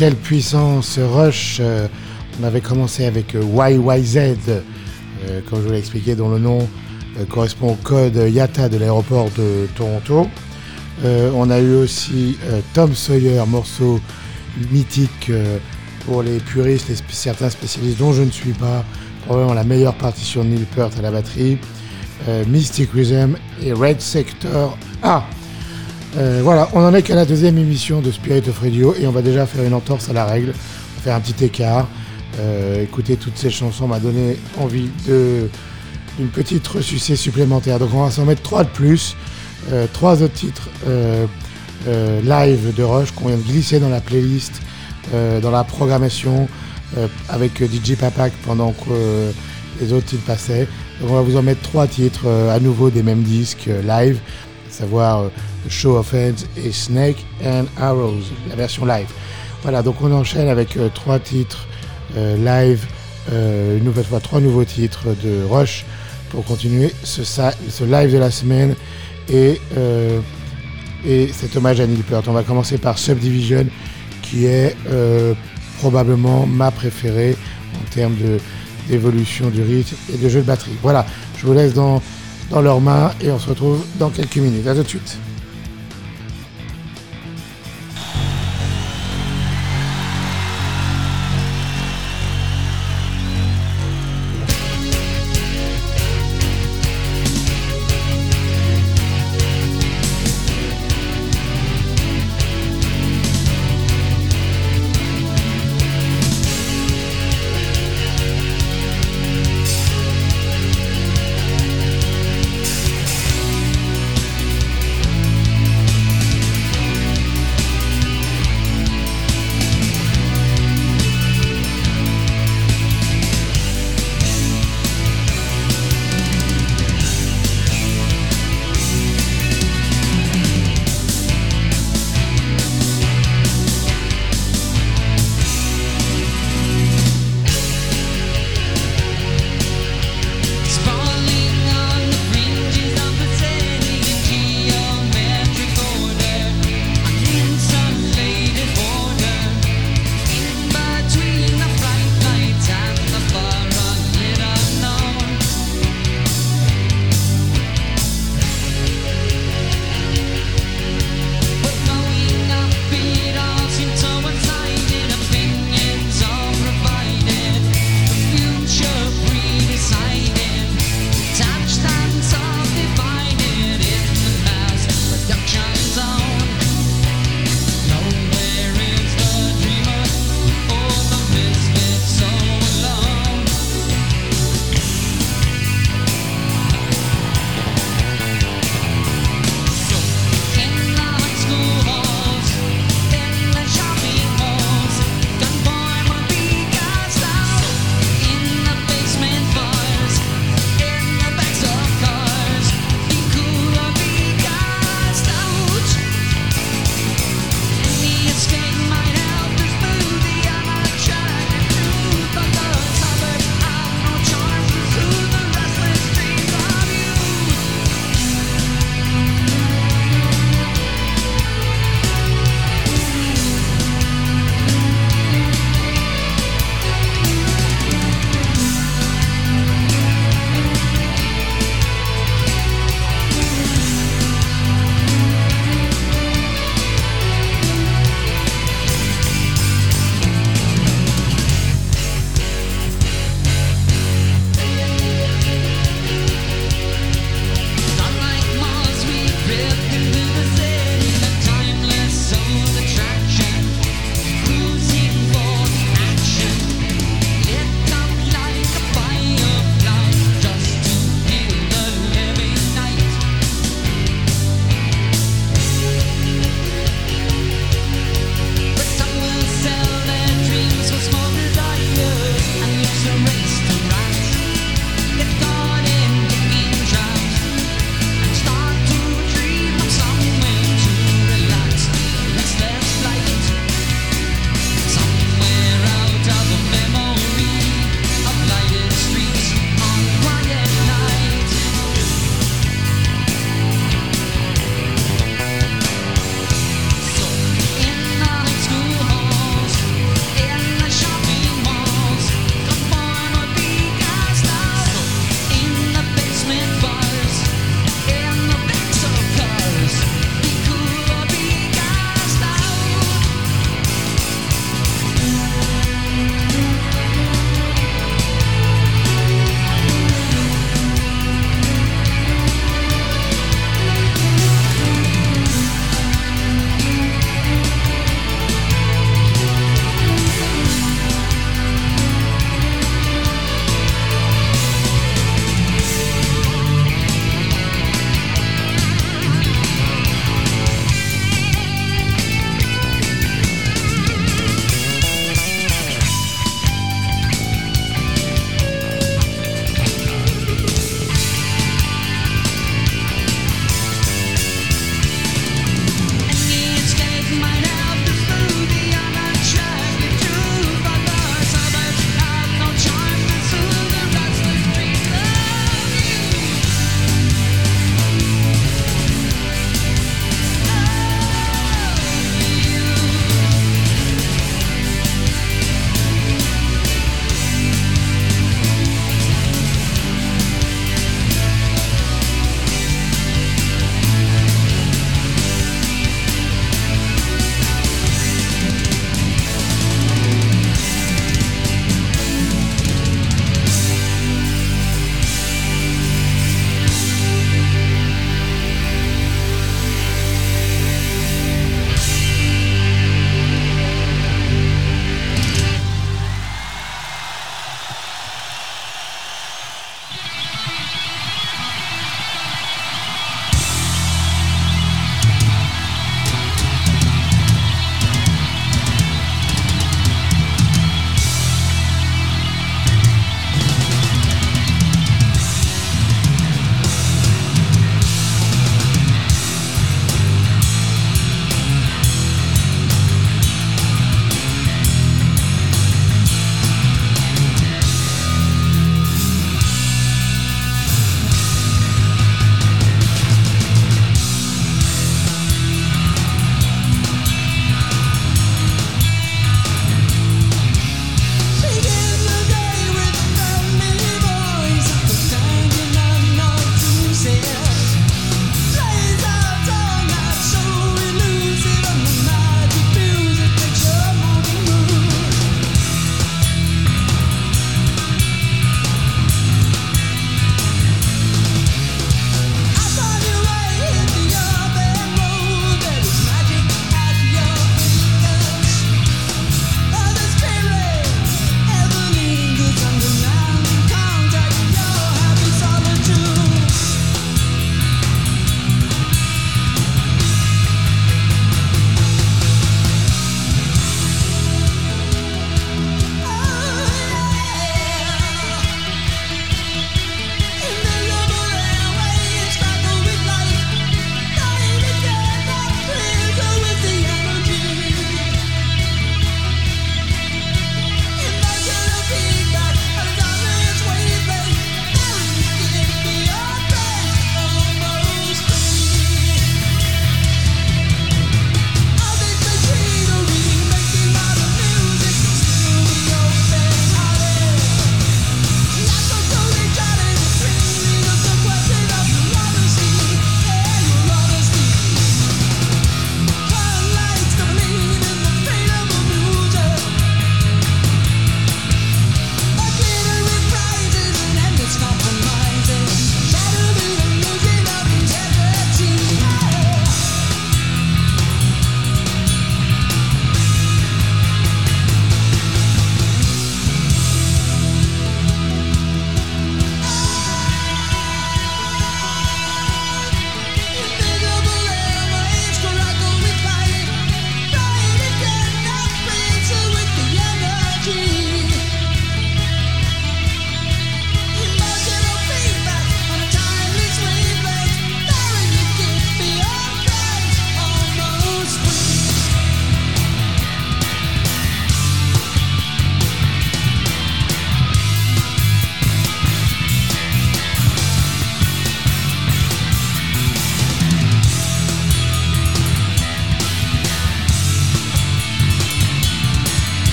Speaker 1: Quelle puissance Rush. Euh, on avait commencé avec YYZ, euh, comme je vous l'ai expliqué, dont le nom euh, correspond au code YATA de l'aéroport de Toronto. on a eu aussi Tom Sawyer, morceau mythique pour les puristes et certains spécialistes dont je ne suis pas. Probablement la meilleure partition de Neil Peart à la batterie. Mystic Rhythm et Red Sector A. Euh, voilà, on en est qu'à la deuxième émission de Spirit of Radio et on va déjà faire une entorse à la règle, faire un petit écart. Euh, écouter toutes ces chansons m'a donné envie d'une petite ressucée supplémentaire. Donc on va s'en mettre trois de plus, euh, trois autres titres live de Rush qu'on vient de glisser dans la playlist, dans la programmation avec DJ Papak pendant que les autres titres passaient. Donc on va vous en mettre trois titres à nouveau des mêmes disques live, savoir Show of Heads et Snake and Arrows, la version live. Voilà, donc on enchaîne avec euh, trois titres euh, live, euh, une nouvelle fois trois nouveaux titres de Rush pour continuer ce, ce live de la semaine et, et cet hommage à Neil Peart. On va commencer par Subdivision qui est probablement ma préférée en termes d'évolution du rythme et de jeu de batterie. Voilà, je vous laisse dans, dans leurs mains et on se retrouve dans quelques minutes. A tout de suite.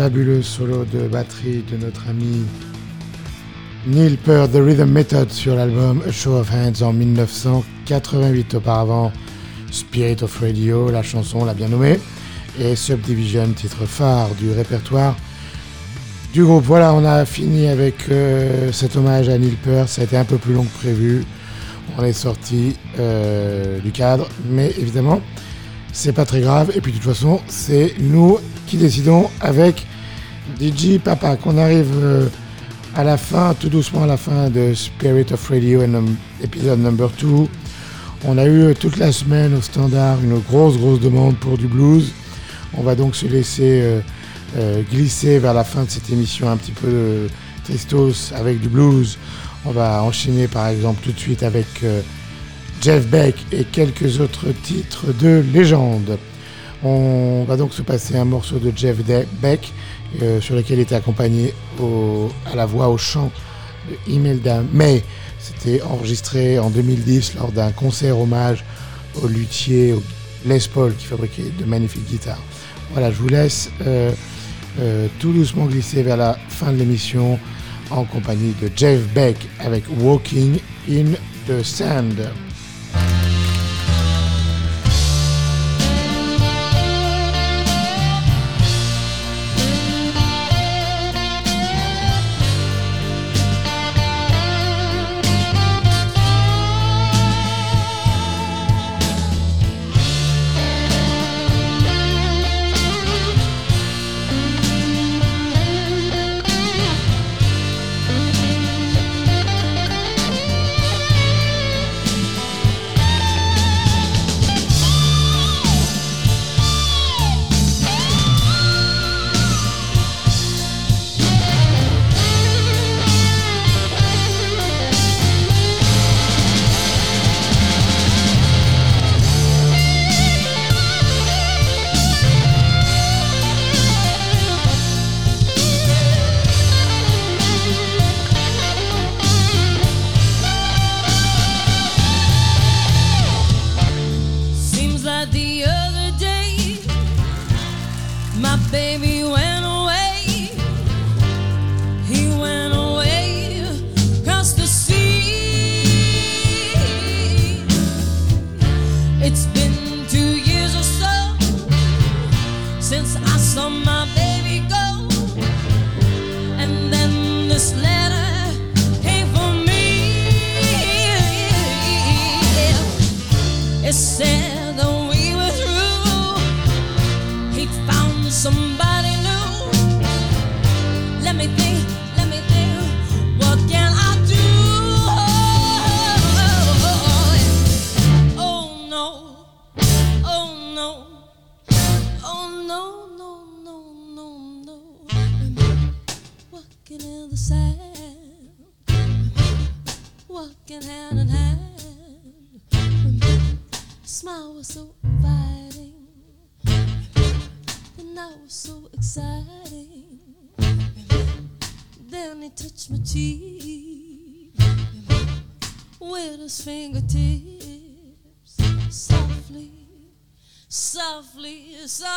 Speaker 1: fabuleux solo de batterie de notre ami Neil Peart, The Rhythm Method sur l'album Show of Hands en 1988 auparavant, Spirit of Radio, la chanson l'a bien nommée, et Subdivision, titre phare du répertoire du groupe. Voilà, on a fini avec euh, cet hommage à Neil Peart, ça a été un peu plus long que prévu, on est sorti euh, du cadre, mais évidemment, c'est pas très grave, et puis de toute façon, c'est nous qui décidons avec DJ Papa qu'on arrive euh, à la fin, tout doucement à la fin de Spirit of Radio, épisode number 2. On a eu toute la semaine au standard une grosse grosse demande pour du blues. On va donc se laisser euh, glisser vers la fin de cette émission un petit peu tristos avec du blues. On va enchaîner par exemple tout de suite avec euh, Jeff Beck et quelques autres titres de légende. On va donc se passer un morceau de Jeff Beck euh, sur lequel il était accompagné à la voix au chant de Imelda May. C'était enregistré en 2010 lors d'un concert hommage au luthier Les Paul qui fabriquait de magnifiques guitares. Voilà, je vous laisse euh, tout doucement glisser vers la fin de l'émission en compagnie de Jeff Beck avec Walking in the Sand.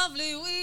Speaker 2: lovely we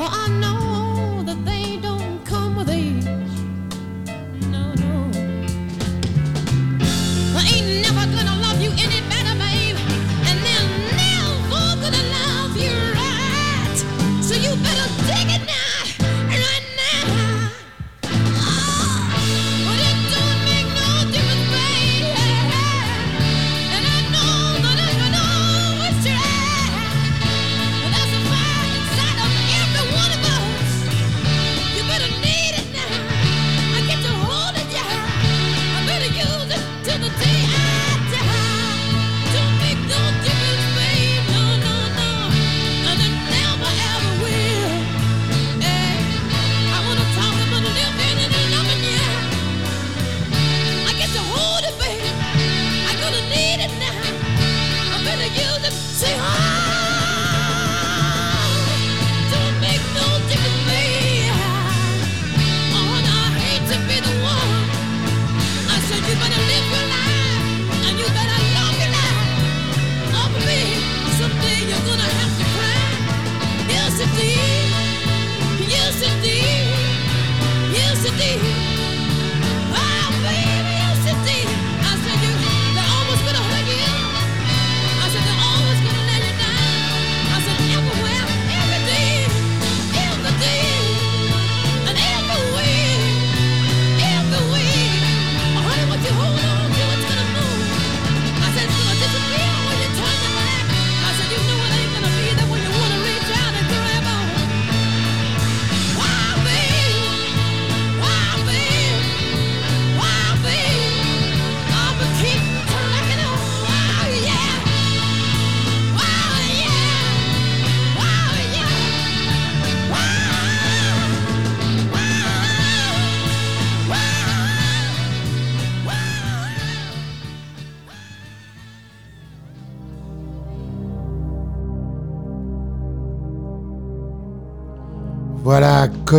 Speaker 2: need Voilà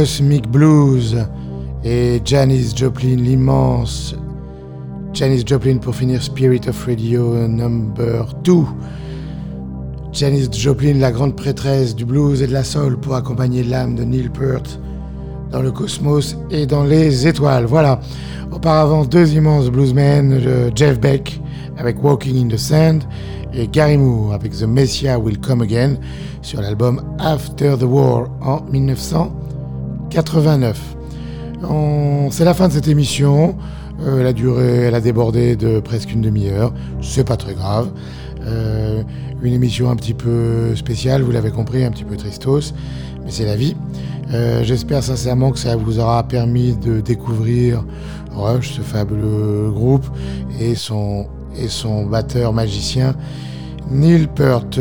Speaker 2: Cosmic Blues et Janis Joplin, l'immense Janis Joplin pour finir Spirit of Radio number 2. Janis Joplin, la grande prêtresse du blues et de la soul pour accompagner l'âme de Neil Peart dans le cosmos et dans les étoiles. Voilà. Auparavant, deux immenses bluesmen, Jeff Beck avec Walking in the Sand et Gary Moore avec The Messiah Will Come Again sur l'album After the War en 1989. C'est la fin de cette émission. Euh, la durée, elle a débordé de presque une demi-heure. C'est pas très grave. Euh, une émission un petit peu spéciale, vous l'avez compris, un petit peu tristos, mais c'est la vie. Euh, j'espère sincèrement que ça vous aura permis de découvrir Rush, ce fabuleux groupe, et son, et son batteur magicien Neil Peart.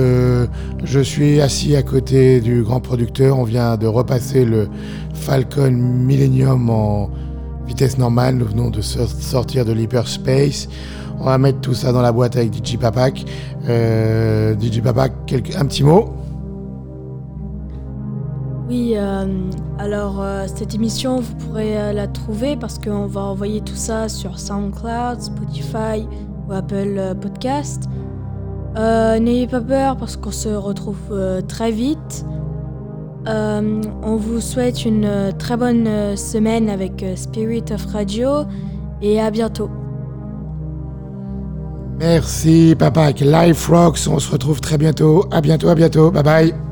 Speaker 2: Je suis assis à côté du grand producteur. On vient de repasser le Falcon Millennium en vitesse normale. Nous venons de sortir de l'hyperspace. On va mettre tout ça dans la boîte avec DJ Papak. Euh, DJ Papak, un petit mot?
Speaker 6: Oui, euh, alors cette émission, vous pourrez la trouver parce qu'on va envoyer tout ça sur SoundCloud, Spotify ou Apple Podcast. Euh, n'ayez pas peur parce qu'on se retrouve euh, très vite. Euh, on vous souhaite une très bonne semaine avec Spirit of Radio et à bientôt.
Speaker 2: Merci papa avec Life Rocks. On se retrouve très bientôt. À bientôt, à bientôt. Bye bye.